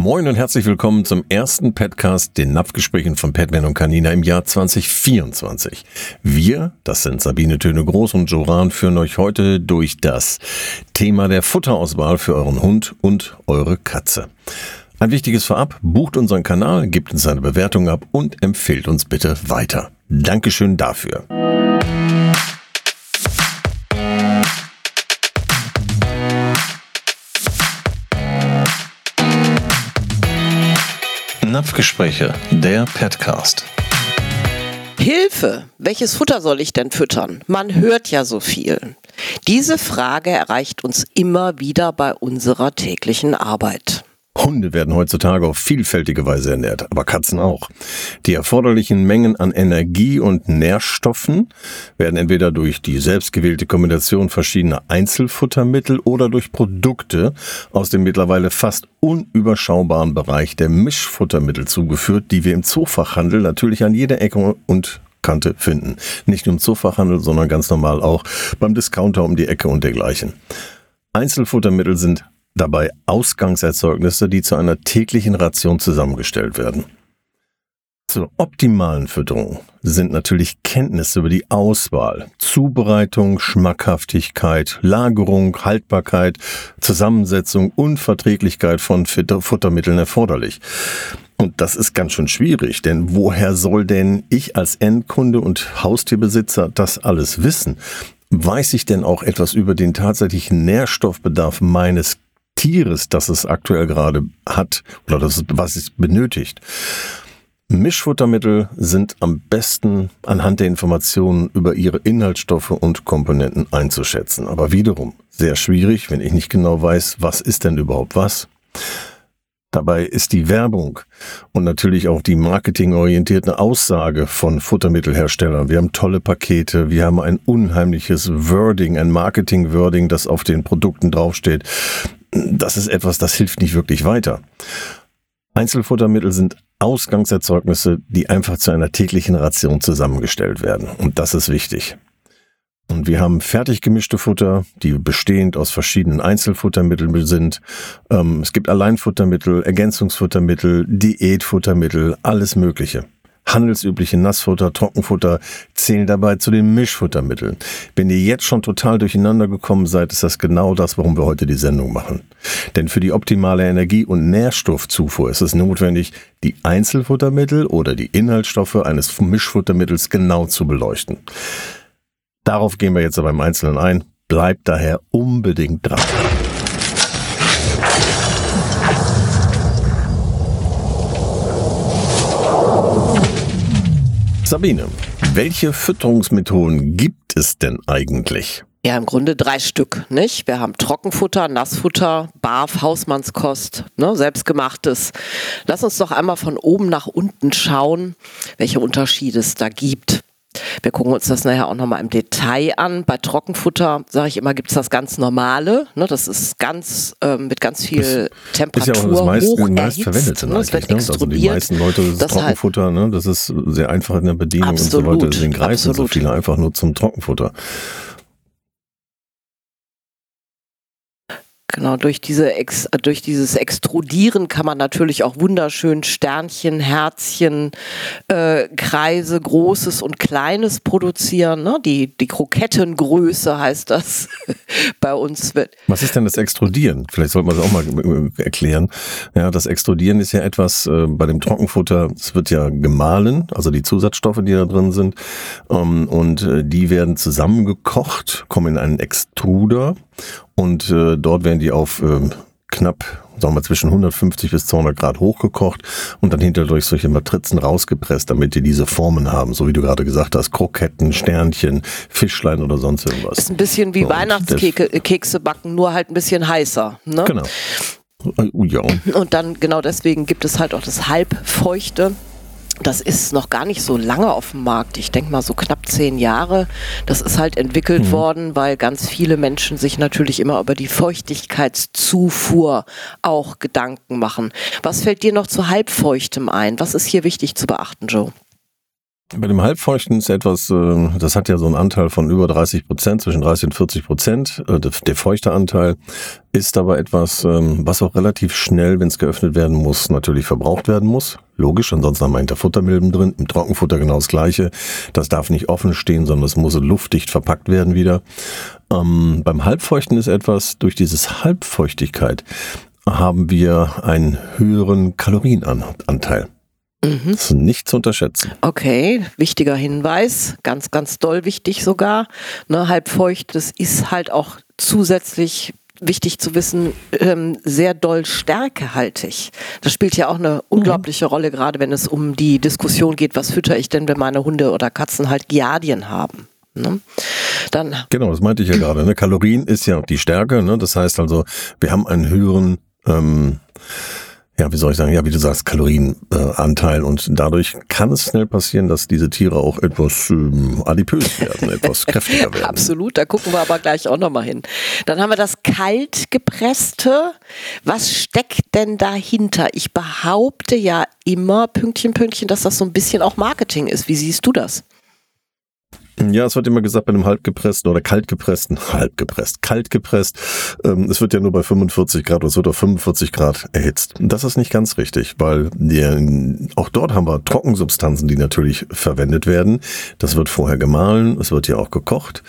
Moin und herzlich willkommen zum ersten Petcast, den Napfgesprächen von Petman und Canina im Jahr 2024. Wir, das sind Sabine Töne Groß und Joran, führen euch heute durch das Thema der Futterauswahl für euren Hund und eure Katze. Ein wichtiges Vorab, bucht unseren Kanal, gebt uns eine Bewertung ab und empfehlt uns bitte weiter. Dankeschön dafür. Napfgespräche, der Petcast. Hilfe! Welches Futter soll ich denn füttern? Man hört ja so viel. Diese Frage erreicht uns immer wieder bei unserer täglichen Arbeit. Hunde werden heutzutage auf vielfältige Weise ernährt, aber Katzen auch. Die erforderlichen Mengen an Energie und Nährstoffen werden entweder durch die selbstgewählte Kombination verschiedener Einzelfuttermittel oder durch Produkte aus dem mittlerweile fast unüberschaubaren Bereich der Mischfuttermittel zugeführt, die wir im Zoofachhandel natürlich an jeder Ecke und Kante finden. Nicht nur im Zoofachhandel, sondern ganz normal auch beim Discounter um die Ecke und dergleichen. Einzelfuttermittel sind dabei Ausgangserzeugnisse, die zu einer täglichen Ration zusammengestellt werden. Zur optimalen Fütterung sind natürlich Kenntnisse über die Auswahl, Zubereitung, Schmackhaftigkeit, Lagerung, Haltbarkeit, Zusammensetzung und Verträglichkeit von Futtermitteln erforderlich. Und das ist ganz schön schwierig, denn woher soll denn ich als Endkunde und Haustierbesitzer das alles wissen? Weiß ich denn auch etwas über den tatsächlichen Nährstoffbedarf meines Tieres, das es aktuell gerade hat oder das, was es benötigt. Mischfuttermittel sind am besten anhand der Informationen über ihre Inhaltsstoffe und Komponenten einzuschätzen. Aber wiederum sehr schwierig, wenn ich nicht genau weiß, was ist denn überhaupt was. Dabei ist die Werbung und natürlich auch die marketingorientierte Aussage von Futtermittelherstellern. Wir haben tolle Pakete, wir haben ein unheimliches Wording, ein Marketing-Wording, das auf den Produkten draufsteht das ist etwas, das hilft nicht wirklich weiter. Einzelfuttermittel sind Ausgangserzeugnisse, die einfach zu einer täglichen Ration zusammengestellt werden. Und das ist wichtig. Und wir haben fertig gemischte Futter, die bestehend aus verschiedenen Einzelfuttermitteln sind. Ähm, es gibt Alleinfuttermittel, Ergänzungsfuttermittel, Diätfuttermittel, alles Mögliche. Handelsübliche Nassfutter, Trockenfutter zählen dabei zu den Mischfuttermitteln. Wenn ihr jetzt schon total durcheinander gekommen seid, ist das genau das, warum wir heute die Sendung machen. Denn für die optimale Energie- und Nährstoffzufuhr ist es notwendig, die Einzelfuttermittel oder die Inhaltsstoffe eines Mischfuttermittels genau zu beleuchten. Darauf gehen wir jetzt aber im Einzelnen ein. Bleibt daher unbedingt dran. Sabine, welche Fütterungsmethoden gibt es denn eigentlich? Ja, im Grunde drei Stück, nicht? Wir haben Trockenfutter, Nassfutter, Barf, Hausmannskost, ne, selbstgemachtes. Lass uns doch einmal von oben nach unten schauen, welche Unterschiede es da gibt. Wir gucken uns das nachher auch nochmal im Detail an. Bei Trockenfutter, sage ich immer, gibt es das ganz normale. Ne, das ist ganz ähm, mit ganz viel das Temperatur ist ja auch das meist, meist verwendete ne? Das wird ne? Also die meisten Leute, das, das Trockenfutter, halt, ne? das ist sehr einfach in der Bedienung absolut, und so weiter. Deswegen greifen so viele einfach nur zum Trockenfutter. Genau, durch, diese Ex, durch dieses Extrudieren kann man natürlich auch wunderschön Sternchen, Herzchen, äh, Kreise, Großes und Kleines produzieren. Ne? Die, die Krokettengröße heißt das bei uns. Was ist denn das Extrudieren? Vielleicht sollte man das auch mal äh, erklären. Ja, das Extrudieren ist ja etwas äh, bei dem Trockenfutter, es wird ja gemahlen, also die Zusatzstoffe, die da drin sind, ähm, und äh, die werden zusammengekocht, kommen in einen Extruder und äh, dort werden die auf äh, knapp, sagen wir zwischen 150 bis 200 Grad hochgekocht und dann hinterher durch solche Matrizen rausgepresst, damit die diese Formen haben, so wie du gerade gesagt hast, Kroketten, Sternchen, Fischlein oder sonst irgendwas. Ist ein bisschen wie Weihnachtskekse backen, nur halt ein bisschen heißer. Ne? Genau. Äh, ja. Und dann genau deswegen gibt es halt auch das halbfeuchte das ist noch gar nicht so lange auf dem Markt. Ich denke mal so knapp zehn Jahre. Das ist halt entwickelt mhm. worden, weil ganz viele Menschen sich natürlich immer über die Feuchtigkeitszufuhr auch Gedanken machen. Was fällt dir noch zu halbfeuchtem ein? Was ist hier wichtig zu beachten, Joe? Bei dem Halbfeuchten ist etwas, äh, das hat ja so einen Anteil von über 30 Prozent, zwischen 30 und 40 Prozent. Äh, der feuchte Anteil ist aber etwas, ähm, was auch relativ schnell, wenn es geöffnet werden muss, natürlich verbraucht werden muss. Logisch, ansonsten haben wir hinter Futtermilben drin, im Trockenfutter genau das gleiche. Das darf nicht offen stehen, sondern es muss luftdicht verpackt werden wieder. Ähm, beim Halbfeuchten ist etwas, durch dieses Halbfeuchtigkeit haben wir einen höheren Kalorienanteil. Mhm. Das ist nicht zu unterschätzen. Okay, wichtiger Hinweis, ganz, ganz doll wichtig sogar. Ne, halbfeucht, das ist halt auch zusätzlich wichtig zu wissen, ähm, sehr doll stärkehaltig. Das spielt ja auch eine mhm. unglaubliche mhm. Rolle, gerade wenn es um die Diskussion geht, was fütter ich denn, wenn meine Hunde oder Katzen halt Giardien haben. Ne? Dann genau, das meinte ich ja gerade. Ne? Kalorien ist ja die Stärke. Ne? Das heißt also, wir haben einen höheren ähm, ja, wie soll ich sagen, ja, wie du sagst, Kalorienanteil. Äh, und dadurch kann es schnell passieren, dass diese Tiere auch etwas ähm, adipös werden, etwas kräftiger werden. Absolut, da gucken wir aber gleich auch nochmal hin. Dann haben wir das kaltgepresste. Was steckt denn dahinter? Ich behaupte ja immer, Pünktchen, Pünktchen, dass das so ein bisschen auch Marketing ist. Wie siehst du das? Ja, es wird immer gesagt, bei einem halbgepressten oder kaltgepressten, halbgepresst, kaltgepresst, ähm, es wird ja nur bei 45 Grad oder es wird auf 45 Grad erhitzt. Das ist nicht ganz richtig, weil die, auch dort haben wir Trockensubstanzen, die natürlich verwendet werden. Das wird vorher gemahlen, es wird ja auch gekocht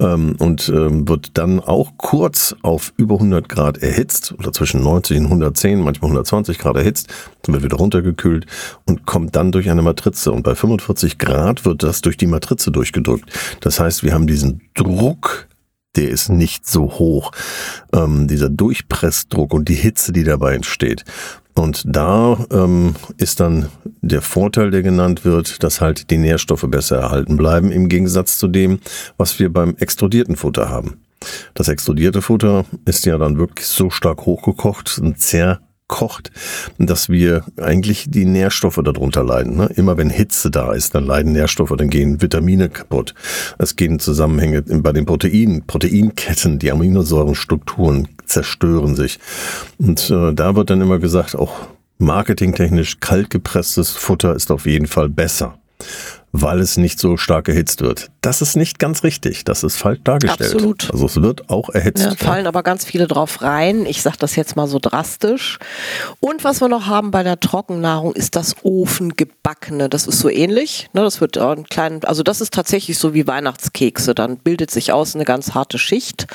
ähm, und ähm, wird dann auch kurz auf über 100 Grad erhitzt oder zwischen 90 und 110, manchmal 120 Grad erhitzt, dann wird wieder runtergekühlt und kommt dann durch eine Matrize. Und bei 45 Grad wird das durch die Matrize durchgedrückt. Das heißt, wir haben diesen Druck, der ist nicht so hoch, ähm, dieser Durchpressdruck und die Hitze, die dabei entsteht. Und da ähm, ist dann der Vorteil, der genannt wird, dass halt die Nährstoffe besser erhalten bleiben, im Gegensatz zu dem, was wir beim extrudierten Futter haben. Das extrudierte Futter ist ja dann wirklich so stark hochgekocht und sehr kocht, dass wir eigentlich die Nährstoffe darunter leiden. Ne? Immer wenn Hitze da ist, dann leiden Nährstoffe, dann gehen Vitamine kaputt. Es gehen Zusammenhänge bei den Proteinen, Proteinketten, die Aminosäurenstrukturen zerstören sich. Und äh, da wird dann immer gesagt, auch marketingtechnisch kaltgepresstes Futter ist auf jeden Fall besser weil es nicht so stark erhitzt wird. Das ist nicht ganz richtig. Das ist falsch dargestellt. Absolut. Also es wird auch erhitzt. Ja, fallen aber ganz viele drauf rein. Ich sage das jetzt mal so drastisch. Und was wir noch haben bei der Trockennahrung ist das Ofengebackene. Das ist so ähnlich. Ne, das wird ein kleinen, also das ist tatsächlich so wie Weihnachtskekse. Dann bildet sich aus eine ganz harte Schicht.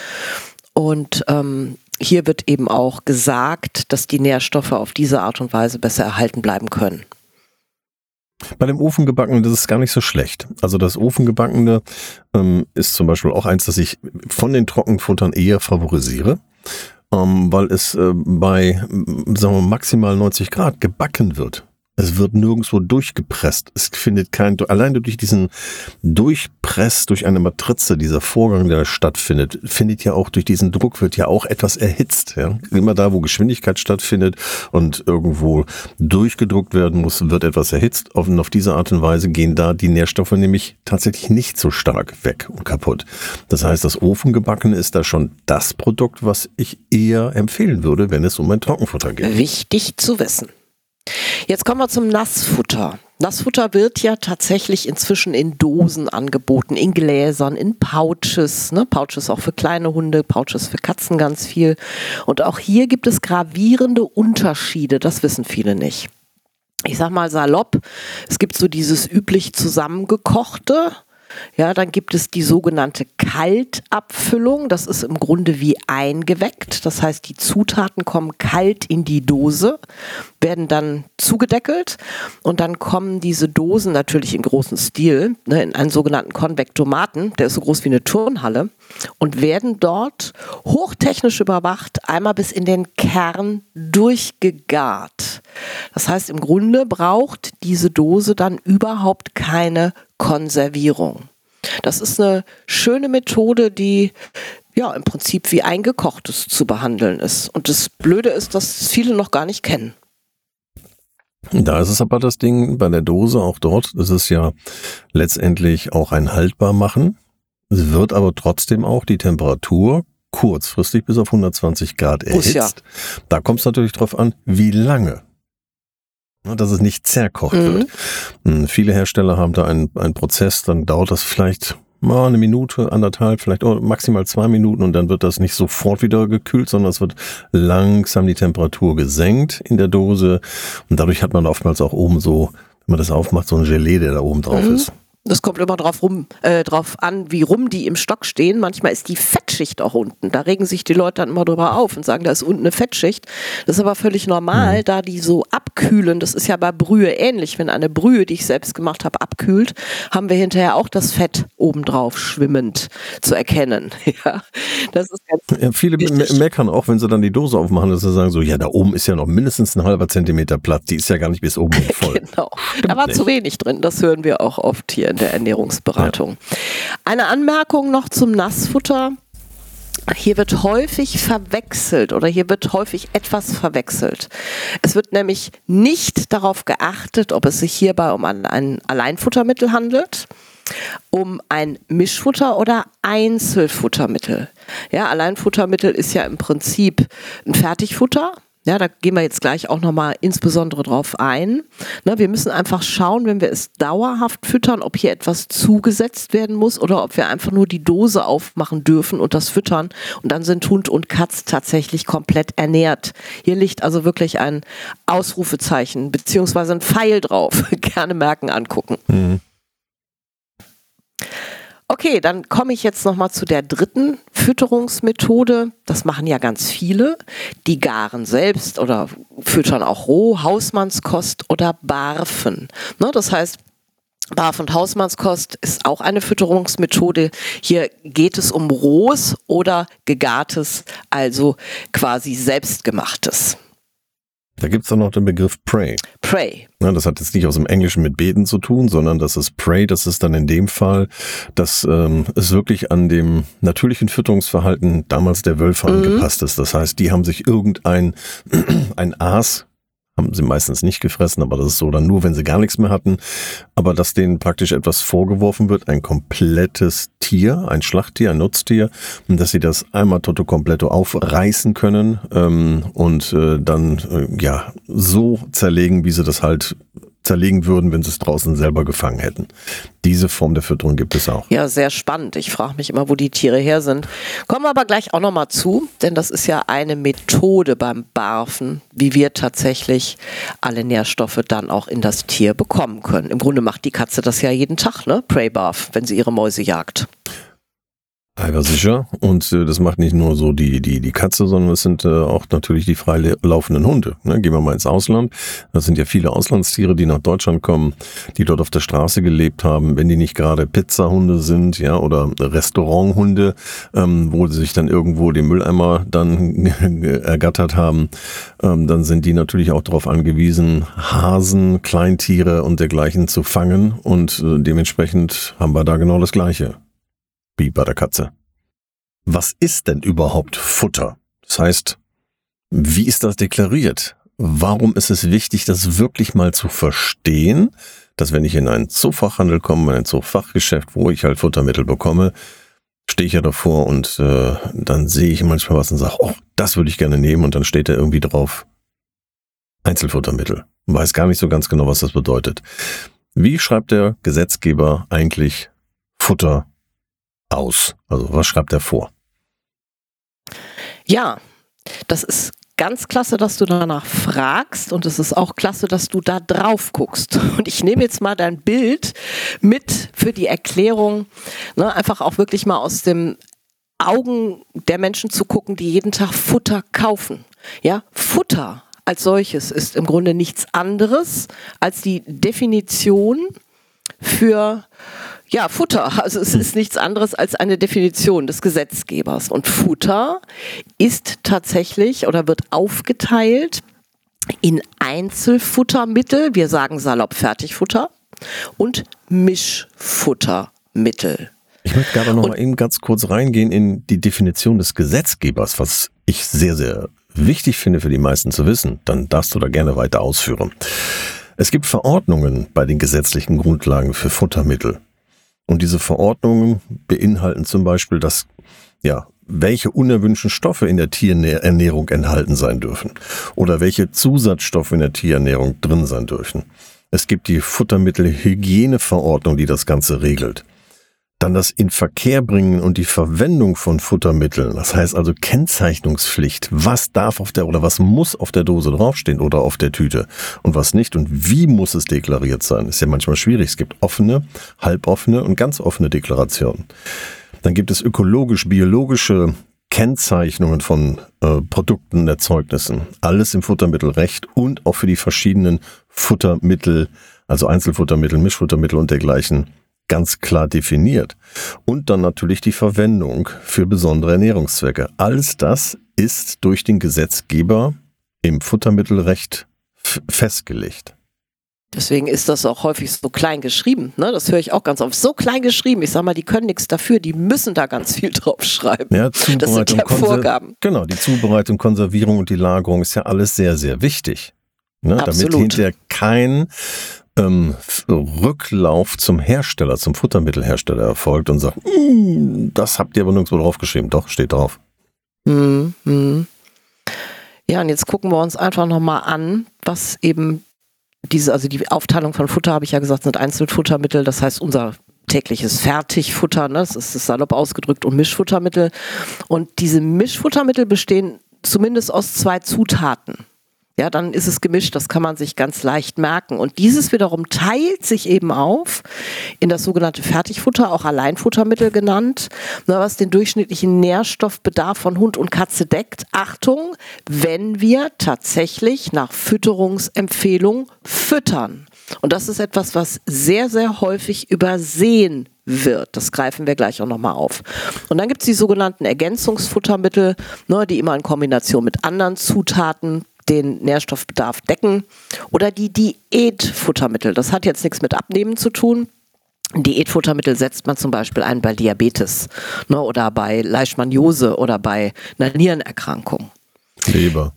Und ähm, hier wird eben auch gesagt, dass die Nährstoffe auf diese Art und Weise besser erhalten bleiben können. Bei dem Ofengebackenen, das ist gar nicht so schlecht. Also das Ofengebackene ähm, ist zum Beispiel auch eins, das ich von den Trockenfuttern eher favorisiere, ähm, weil es äh, bei sagen wir, maximal 90 Grad gebacken wird. Es wird nirgendwo durchgepresst. Es findet kein, allein durch diesen Durchpress durch eine Matrize, dieser Vorgang, der stattfindet, findet ja auch durch diesen Druck wird ja auch etwas erhitzt. Ja? Immer da, wo Geschwindigkeit stattfindet und irgendwo durchgedruckt werden muss, wird etwas erhitzt. Und auf diese Art und Weise gehen da die Nährstoffe nämlich tatsächlich nicht so stark weg und kaputt. Das heißt, das Ofengebackene ist da schon das Produkt, was ich eher empfehlen würde, wenn es um ein Trockenfutter geht. Wichtig zu wissen. Jetzt kommen wir zum Nassfutter. Nassfutter wird ja tatsächlich inzwischen in Dosen angeboten, in Gläsern, in Pouches. Ne? Pouches auch für kleine Hunde, Pouches für Katzen ganz viel. Und auch hier gibt es gravierende Unterschiede, das wissen viele nicht. Ich sag mal salopp, es gibt so dieses üblich zusammengekochte, ja, dann gibt es die sogenannte Kaltabfüllung. Das ist im Grunde wie eingeweckt. Das heißt, die Zutaten kommen kalt in die Dose, werden dann zugedeckelt und dann kommen diese Dosen natürlich im großen Stil ne, in einen sogenannten Konvektomaten. Der ist so groß wie eine Turnhalle und werden dort hochtechnisch überwacht, einmal bis in den Kern durchgegart. Das heißt, im Grunde braucht diese Dose dann überhaupt keine Konservierung. Das ist eine schöne Methode, die ja im Prinzip wie eingekochtes zu behandeln ist. Und das Blöde ist, dass viele noch gar nicht kennen. Da ist es aber das Ding bei der Dose, auch dort, ist ja letztendlich auch ein Haltbarmachen. Es wird aber trotzdem auch die Temperatur kurzfristig bis auf 120 Grad erhitzt. Ja. Da kommt es natürlich drauf an, wie lange dass es nicht zerkocht mhm. wird. Hm, viele Hersteller haben da einen, einen Prozess, dann dauert das vielleicht mal eine Minute, anderthalb, vielleicht maximal zwei Minuten und dann wird das nicht sofort wieder gekühlt, sondern es wird langsam die Temperatur gesenkt in der Dose und dadurch hat man oftmals auch oben so, wenn man das aufmacht, so ein Gelee, der da oben drauf mhm. ist. Das kommt immer drauf, rum, äh, drauf an, wie rum die im Stock stehen. Manchmal ist die Fettschicht auch unten. Da regen sich die Leute dann immer drüber auf und sagen, da ist unten eine Fettschicht. Das ist aber völlig normal, mhm. da die so abkühlen. Das ist ja bei Brühe ähnlich. Wenn eine Brühe, die ich selbst gemacht habe, abkühlt, haben wir hinterher auch das Fett obendrauf schwimmend zu erkennen. ja, das ist ganz ja, viele wichtig. meckern auch, wenn sie dann die Dose aufmachen, dass sie sagen so, ja, da oben ist ja noch mindestens ein halber Zentimeter Platz. Die ist ja gar nicht bis oben voll. genau. Stimmt da war nicht. zu wenig drin. Das hören wir auch oft hier in der Ernährungsberatung. Ja. Eine Anmerkung noch zum Nassfutter. Hier wird häufig verwechselt oder hier wird häufig etwas verwechselt. Es wird nämlich nicht darauf geachtet, ob es sich hierbei um ein, ein Alleinfuttermittel handelt, um ein Mischfutter oder Einzelfuttermittel. Ja, Alleinfuttermittel ist ja im Prinzip ein Fertigfutter ja, da gehen wir jetzt gleich auch nochmal insbesondere drauf ein. Ne, wir müssen einfach schauen, wenn wir es dauerhaft füttern, ob hier etwas zugesetzt werden muss oder ob wir einfach nur die Dose aufmachen dürfen und das füttern. Und dann sind Hund und Katz tatsächlich komplett ernährt. Hier liegt also wirklich ein Ausrufezeichen beziehungsweise ein Pfeil drauf. Gerne merken, angucken. Mhm. Okay, dann komme ich jetzt nochmal zu der dritten Fütterungsmethode. Das machen ja ganz viele. Die garen selbst oder füttern auch roh, Hausmannskost oder barfen. Ne, das heißt, Barf- und Hausmannskost ist auch eine Fütterungsmethode. Hier geht es um rohes oder gegartes, also quasi selbstgemachtes. Da gibt es dann noch den Begriff Pray. Pray. Ja, das hat jetzt nicht aus dem Englischen mit Beten zu tun, sondern das ist Pray, das ist dann in dem Fall, dass ähm, es wirklich an dem natürlichen Fütterungsverhalten damals der Wölfe mhm. angepasst ist. Das heißt, die haben sich irgendein ein Aas haben sie meistens nicht gefressen, aber das ist so dann nur, wenn sie gar nichts mehr hatten. Aber dass denen praktisch etwas vorgeworfen wird, ein komplettes Tier, ein Schlachttier, ein Nutztier, und dass sie das einmal toto completo aufreißen können ähm, und äh, dann äh, ja so zerlegen, wie sie das halt zerlegen würden, wenn sie es draußen selber gefangen hätten. Diese Form der Fütterung gibt es auch. Ja, sehr spannend. Ich frage mich immer, wo die Tiere her sind. Kommen wir aber gleich auch nochmal zu, denn das ist ja eine Methode beim Barfen, wie wir tatsächlich alle Nährstoffe dann auch in das Tier bekommen können. Im Grunde macht die Katze das ja jeden Tag, ne? Prey Barf, wenn sie ihre Mäuse jagt. Aber sicher. Und äh, das macht nicht nur so die, die, die Katze, sondern es sind äh, auch natürlich die freilaufenden Hunde. Ne? Gehen wir mal ins Ausland. Das sind ja viele Auslandstiere, die nach Deutschland kommen, die dort auf der Straße gelebt haben. Wenn die nicht gerade Pizzahunde sind, ja, oder Restauranthunde, ähm, wo sie sich dann irgendwo den Mülleimer dann ergattert haben, ähm, dann sind die natürlich auch darauf angewiesen, Hasen, Kleintiere und dergleichen zu fangen. Und äh, dementsprechend haben wir da genau das Gleiche wie bei der Katze. Was ist denn überhaupt Futter? Das heißt, wie ist das deklariert? Warum ist es wichtig, das wirklich mal zu verstehen, dass wenn ich in einen Zoofachhandel komme, in ein Zoofachgeschäft, wo ich halt Futtermittel bekomme, stehe ich ja davor und äh, dann sehe ich manchmal was und sage, oh, das würde ich gerne nehmen und dann steht da irgendwie drauf Einzelfuttermittel. Weiß gar nicht so ganz genau, was das bedeutet. Wie schreibt der Gesetzgeber eigentlich Futter aus? Also was schreibt er vor? Ja, das ist ganz klasse, dass du danach fragst und es ist auch klasse, dass du da drauf guckst. Und ich nehme jetzt mal dein Bild mit für die Erklärung, ne, einfach auch wirklich mal aus dem Augen der Menschen zu gucken, die jeden Tag Futter kaufen. Ja, Futter als solches ist im Grunde nichts anderes als die Definition für ja, Futter. Also es ist nichts anderes als eine Definition des Gesetzgebers. Und Futter ist tatsächlich oder wird aufgeteilt in Einzelfuttermittel, wir sagen salopp Fertigfutter, und Mischfuttermittel. Ich möchte gerade noch und, mal eben ganz kurz reingehen in die Definition des Gesetzgebers, was ich sehr, sehr wichtig finde für die meisten zu wissen. Dann darfst du da gerne weiter ausführen. Es gibt Verordnungen bei den gesetzlichen Grundlagen für Futtermittel. Und diese Verordnungen beinhalten zum Beispiel, dass ja, welche unerwünschten Stoffe in der Tierernährung enthalten sein dürfen oder welche Zusatzstoffe in der Tierernährung drin sein dürfen. Es gibt die Futtermittelhygieneverordnung, die das Ganze regelt. Dann das Inverkehrbringen und die Verwendung von Futtermitteln. Das heißt also Kennzeichnungspflicht. Was darf auf der oder was muss auf der Dose draufstehen oder auf der Tüte und was nicht und wie muss es deklariert sein? Ist ja manchmal schwierig. Es gibt offene, halboffene und ganz offene Deklarationen. Dann gibt es ökologisch-biologische Kennzeichnungen von äh, Produkten, Erzeugnissen. Alles im Futtermittelrecht und auch für die verschiedenen Futtermittel, also Einzelfuttermittel, Mischfuttermittel und dergleichen ganz klar definiert. Und dann natürlich die Verwendung für besondere Ernährungszwecke. Alles das ist durch den Gesetzgeber im Futtermittelrecht festgelegt. Deswegen ist das auch häufig so klein geschrieben. Ne? Das höre ich auch ganz oft. So klein geschrieben. Ich sage mal, die können nichts dafür. Die müssen da ganz viel drauf schreiben. Ja, Zubereitung, das sind ja Vorgaben. Genau, die Zubereitung, Konservierung und die Lagerung ist ja alles sehr, sehr wichtig. Ne? Damit hinterher kein ähm, Rücklauf zum Hersteller, zum Futtermittelhersteller erfolgt und sagt, mm, das habt ihr aber nirgendwo draufgeschrieben. Doch, steht drauf. Mm, mm. Ja, und jetzt gucken wir uns einfach nochmal an, was eben diese, also die Aufteilung von Futter, habe ich ja gesagt, sind Einzelfuttermittel. Das heißt, unser tägliches Fertigfutter, ne? das ist salopp ausgedrückt, und Mischfuttermittel. Und diese Mischfuttermittel bestehen zumindest aus zwei Zutaten ja, dann ist es gemischt, das kann man sich ganz leicht merken. Und dieses wiederum teilt sich eben auf in das sogenannte Fertigfutter, auch Alleinfuttermittel genannt, was den durchschnittlichen Nährstoffbedarf von Hund und Katze deckt. Achtung, wenn wir tatsächlich nach Fütterungsempfehlung füttern. Und das ist etwas, was sehr, sehr häufig übersehen wird. Das greifen wir gleich auch nochmal auf. Und dann gibt es die sogenannten Ergänzungsfuttermittel, ne, die immer in Kombination mit anderen Zutaten den Nährstoffbedarf decken. Oder die Diätfuttermittel. Das hat jetzt nichts mit Abnehmen zu tun. Diätfuttermittel setzt man zum Beispiel ein bei Diabetes ne, oder bei Leishmaniose oder bei einer Nierenerkrankung. Leber.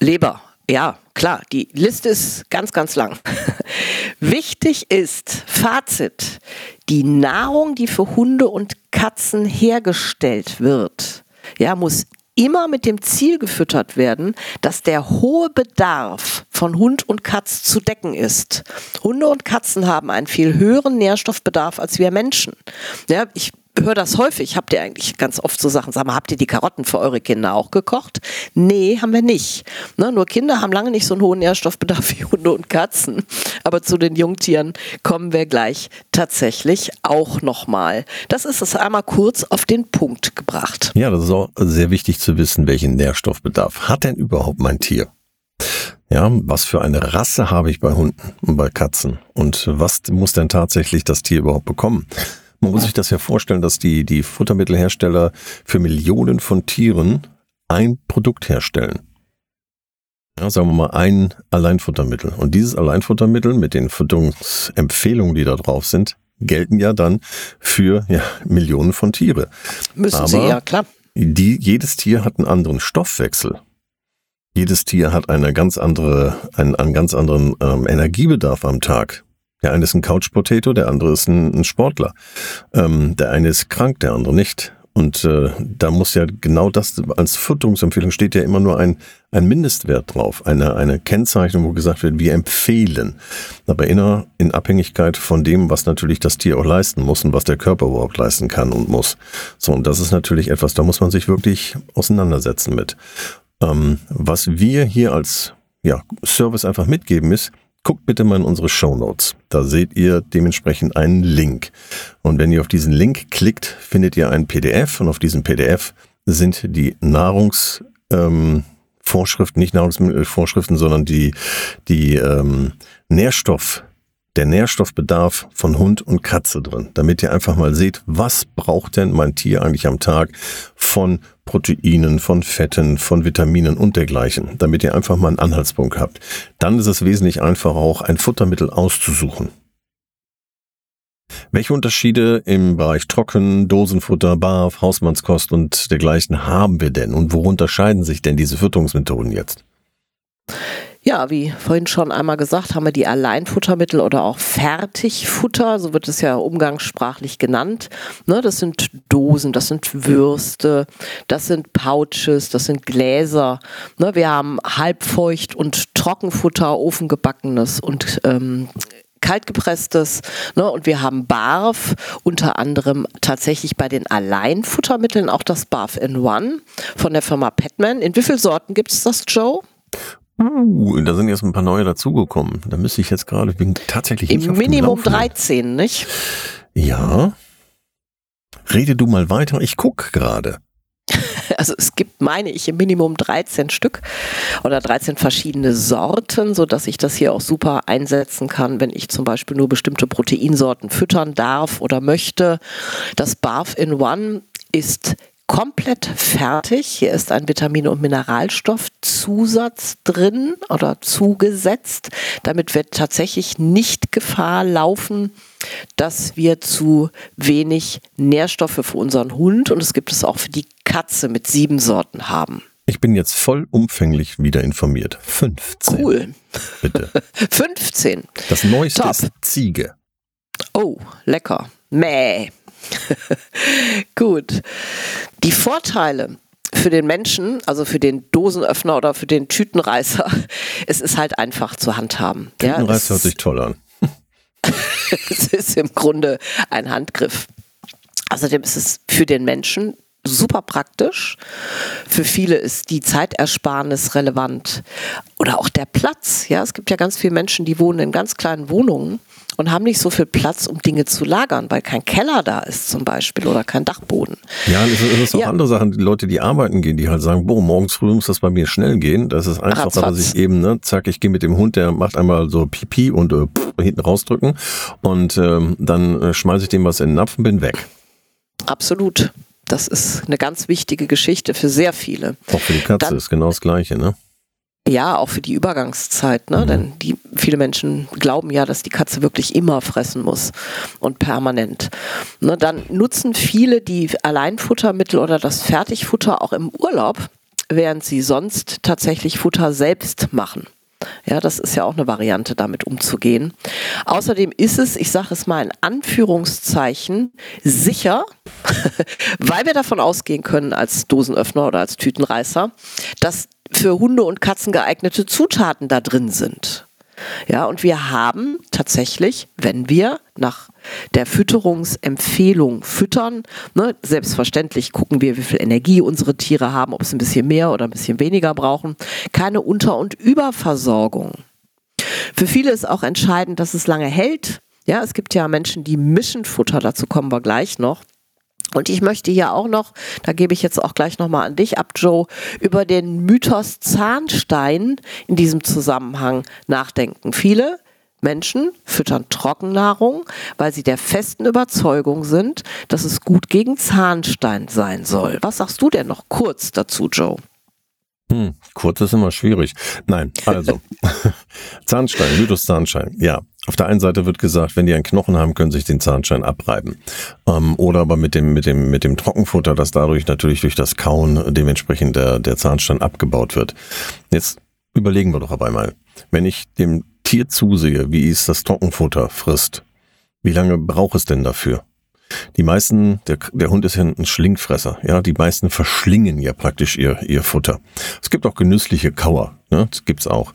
Leber, ja, klar. Die Liste ist ganz, ganz lang. Wichtig ist, Fazit, die Nahrung, die für Hunde und Katzen hergestellt wird, ja, muss immer mit dem Ziel gefüttert werden, dass der hohe Bedarf von Hund und Katz zu decken ist. Hunde und Katzen haben einen viel höheren Nährstoffbedarf als wir Menschen. Ja, ich höre das häufig. Habt ihr eigentlich ganz oft so Sachen? Sag mal, habt ihr die Karotten für eure Kinder auch gekocht? Nee, haben wir nicht. Ne, nur Kinder haben lange nicht so einen hohen Nährstoffbedarf wie Hunde und Katzen. Aber zu den Jungtieren kommen wir gleich tatsächlich auch nochmal. Das ist es einmal kurz auf den Punkt gebracht. Ja, das ist auch sehr wichtig zu wissen, welchen Nährstoffbedarf hat denn überhaupt mein Tier? Ja, was für eine Rasse habe ich bei Hunden und bei Katzen? Und was muss denn tatsächlich das Tier überhaupt bekommen? Man muss sich das ja vorstellen, dass die, die Futtermittelhersteller für Millionen von Tieren ein Produkt herstellen. Ja, sagen wir mal ein Alleinfuttermittel. Und dieses Alleinfuttermittel mit den Futterungsempfehlungen, die da drauf sind, gelten ja dann für ja, Millionen von Tiere. Müssen Aber sie, ja, klar. Die, jedes Tier hat einen anderen Stoffwechsel. Jedes Tier hat eine ganz andere, einen, einen ganz anderen ähm, Energiebedarf am Tag. Der eine ist ein Couch Potato, der andere ist ein, ein Sportler. Ähm, der eine ist krank, der andere nicht. Und äh, da muss ja genau das, als Fütterungsempfehlung steht ja immer nur ein, ein Mindestwert drauf, eine, eine Kennzeichnung, wo gesagt wird, wir empfehlen. Aber in, in Abhängigkeit von dem, was natürlich das Tier auch leisten muss und was der Körper überhaupt leisten kann und muss. So, und das ist natürlich etwas, da muss man sich wirklich auseinandersetzen mit. Ähm, was wir hier als ja, Service einfach mitgeben ist, guckt bitte mal in unsere Show Notes. Da seht ihr dementsprechend einen Link. Und wenn ihr auf diesen Link klickt, findet ihr ein PDF und auf diesem PDF sind die Nahrungsvorschriften, ähm, nicht Nahrungsmittelvorschriften, sondern die, die ähm, Nährstoff der Nährstoffbedarf von Hund und Katze drin, damit ihr einfach mal seht, was braucht denn mein Tier eigentlich am Tag von Proteinen, von Fetten, von Vitaminen und dergleichen, damit ihr einfach mal einen Anhaltspunkt habt. Dann ist es wesentlich einfacher auch ein Futtermittel auszusuchen. Welche Unterschiede im Bereich Trocken, Dosenfutter, Barf, Hausmannskost und dergleichen haben wir denn und wo unterscheiden sich denn diese Fütterungsmethoden jetzt? Ja, wie vorhin schon einmal gesagt, haben wir die Alleinfuttermittel oder auch Fertigfutter, so wird es ja umgangssprachlich genannt. Ne, das sind Dosen, das sind Würste, das sind Pouches, das sind Gläser. Ne, wir haben halbfeucht und Trockenfutter, ofengebackenes und ähm, kaltgepresstes ne, und wir haben Barf, unter anderem tatsächlich bei den Alleinfuttermitteln auch das Barf in One von der Firma Petman. In wie vielen Sorten gibt es das, Joe? Uh, da sind jetzt ein paar neue dazugekommen. Da müsste ich jetzt gerade, bin tatsächlich Im Minimum 13, nicht? Ja. Rede du mal weiter, ich guck gerade. Also es gibt, meine ich, im Minimum 13 Stück oder 13 verschiedene Sorten, so dass ich das hier auch super einsetzen kann, wenn ich zum Beispiel nur bestimmte Proteinsorten füttern darf oder möchte. Das Barf in One ist komplett fertig. Hier ist ein Vitamin- und Mineralstoffzusatz drin oder zugesetzt. Damit wird tatsächlich nicht Gefahr laufen, dass wir zu wenig Nährstoffe für unseren Hund und es gibt es auch für die Katze mit sieben Sorten haben. Ich bin jetzt vollumfänglich wieder informiert. 15. Cool. Bitte. 15. Das neueste Top. ist Ziege. Oh, lecker. Mäh. Gut. Die Vorteile für den Menschen, also für den Dosenöffner oder für den Tütenreißer, es ist halt einfach zu handhaben. Tütenreiß es, hört sich toll an. es ist im Grunde ein Handgriff. Außerdem ist es für den Menschen super praktisch. Für viele ist die Zeitersparnis relevant oder auch der Platz. Ja, es gibt ja ganz viele Menschen, die wohnen in ganz kleinen Wohnungen und haben nicht so viel Platz, um Dinge zu lagern, weil kein Keller da ist zum Beispiel oder kein Dachboden. Ja, es ist, ist auch Ja. andere Sachen, die Leute, die arbeiten gehen, die halt sagen, boah, morgens früh muss das bei mir schnell gehen. Das ist einfacher, Ratzfatz. dass ich eben, ne, zack, ich gehe mit dem Hund, der macht einmal so Pipi und äh, pff, hinten rausdrücken und ähm, dann äh, schmeiße ich dem was in den Napf und bin weg. Absolut. Das ist eine ganz wichtige Geschichte für sehr viele. Auch für die Katze Dann- ist genau das Gleiche, ne? Ja, auch für die Übergangszeit, ne? Mhm. Denn die viele Menschen glauben ja, dass die Katze wirklich immer fressen muss und permanent. Ne? Dann nutzen viele die Alleinfuttermittel oder das Fertigfutter auch im Urlaub, während sie sonst tatsächlich Futter selbst machen. Ja, das ist ja auch eine Variante, damit umzugehen. Außerdem ist es, ich sage es mal in Anführungszeichen, sicher, weil wir davon ausgehen können als Dosenöffner oder als Tütenreißer, dass für Hunde und Katzen geeignete Zutaten da drin sind. Ja, und wir haben tatsächlich, wenn wir nach der Fütterungsempfehlung füttern, ne, selbstverständlich gucken wir, wie viel Energie unsere Tiere haben, ob es ein bisschen mehr oder ein bisschen weniger brauchen, keine Unter- und Überversorgung. Für viele ist auch entscheidend, dass es lange hält. Ja, es gibt ja Menschen, die mischen Futter, dazu kommen wir gleich noch. Und ich möchte hier auch noch, da gebe ich jetzt auch gleich nochmal an dich ab, Joe, über den Mythos Zahnstein in diesem Zusammenhang nachdenken. Viele Menschen füttern Trockennahrung, weil sie der festen Überzeugung sind, dass es gut gegen Zahnstein sein soll. Was sagst du denn noch kurz dazu, Joe? Hm, kurz ist immer schwierig. Nein, also Zahnstein, Mythos Zahnstein. Ja, auf der einen Seite wird gesagt, wenn die einen Knochen haben, können sich den Zahnstein abreiben. Ähm, oder aber mit dem, mit dem, mit dem Trockenfutter, dass dadurch natürlich durch das Kauen dementsprechend der, der Zahnstein abgebaut wird. Jetzt überlegen wir doch aber einmal, wenn ich dem Tier zusehe, wie es das Trockenfutter frisst, wie lange braucht es denn dafür? Die meisten, der, der Hund ist ja ein Schlingfresser, ja, die meisten verschlingen ja praktisch ihr, ihr Futter. Es gibt auch genüssliche Kauer, ne, das gibt's auch.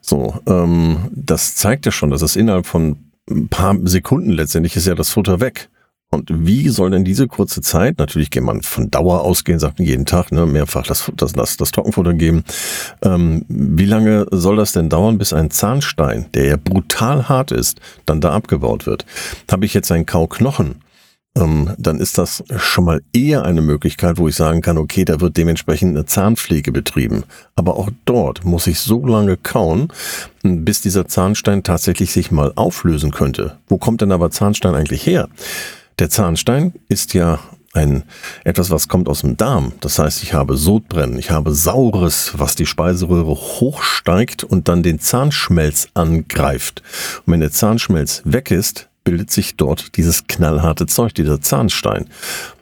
So, ähm, das zeigt ja schon, dass es innerhalb von ein paar Sekunden letztendlich ist ja das Futter weg. Und wie soll denn diese kurze Zeit, natürlich kann man von Dauer ausgehen, sagt man jeden Tag, ne, mehrfach das, das, das, das Trockenfutter geben. Ähm, wie lange soll das denn dauern, bis ein Zahnstein, der ja brutal hart ist, dann da abgebaut wird? Habe ich jetzt einen Kauknochen, ähm, dann ist das schon mal eher eine Möglichkeit, wo ich sagen kann, okay, da wird dementsprechend eine Zahnpflege betrieben. Aber auch dort muss ich so lange kauen, bis dieser Zahnstein tatsächlich sich mal auflösen könnte. Wo kommt denn aber Zahnstein eigentlich her? Der Zahnstein ist ja ein etwas, was kommt aus dem Darm. Das heißt, ich habe Sodbrennen, ich habe Saures, was die Speiseröhre hochsteigt und dann den Zahnschmelz angreift. Und wenn der Zahnschmelz weg ist, bildet sich dort dieses knallharte Zeug, dieser Zahnstein.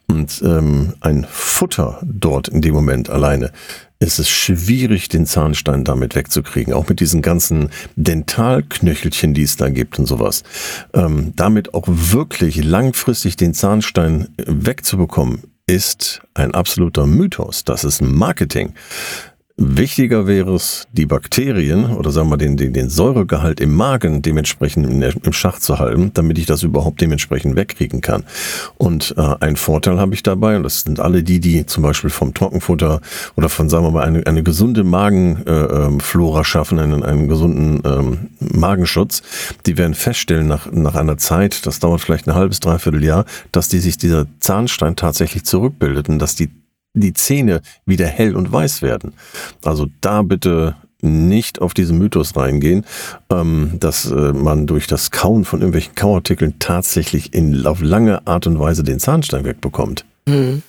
Und ähm, ein Futter dort in dem Moment alleine ist es schwierig, den Zahnstein damit wegzukriegen. Auch mit diesen ganzen Dentalknöchelchen, die es da gibt und sowas. Ähm, damit auch wirklich langfristig den Zahnstein wegzubekommen, ist ein absoluter Mythos. Das ist Marketing. Wichtiger wäre es, die Bakterien oder sagen wir den, den, den Säuregehalt im Magen dementsprechend im Schach zu halten, damit ich das überhaupt dementsprechend wegkriegen kann. Und äh, ein Vorteil habe ich dabei, und das sind alle die, die zum Beispiel vom Trockenfutter oder von, sagen wir mal, eine, eine gesunde Magenflora äh, ähm, schaffen, einen, einen gesunden ähm, Magenschutz, die werden feststellen nach, nach einer Zeit, das dauert vielleicht ein halbes, dreiviertel Jahr, dass die sich dieser Zahnstein tatsächlich zurückbildet und dass die die Zähne wieder hell und weiß werden. Also da bitte nicht auf diesen Mythos reingehen, ähm, dass äh, man durch das Kauen von irgendwelchen Kauartikeln tatsächlich in, auf lange Art und Weise den Zahnstein wegbekommt. Mhm.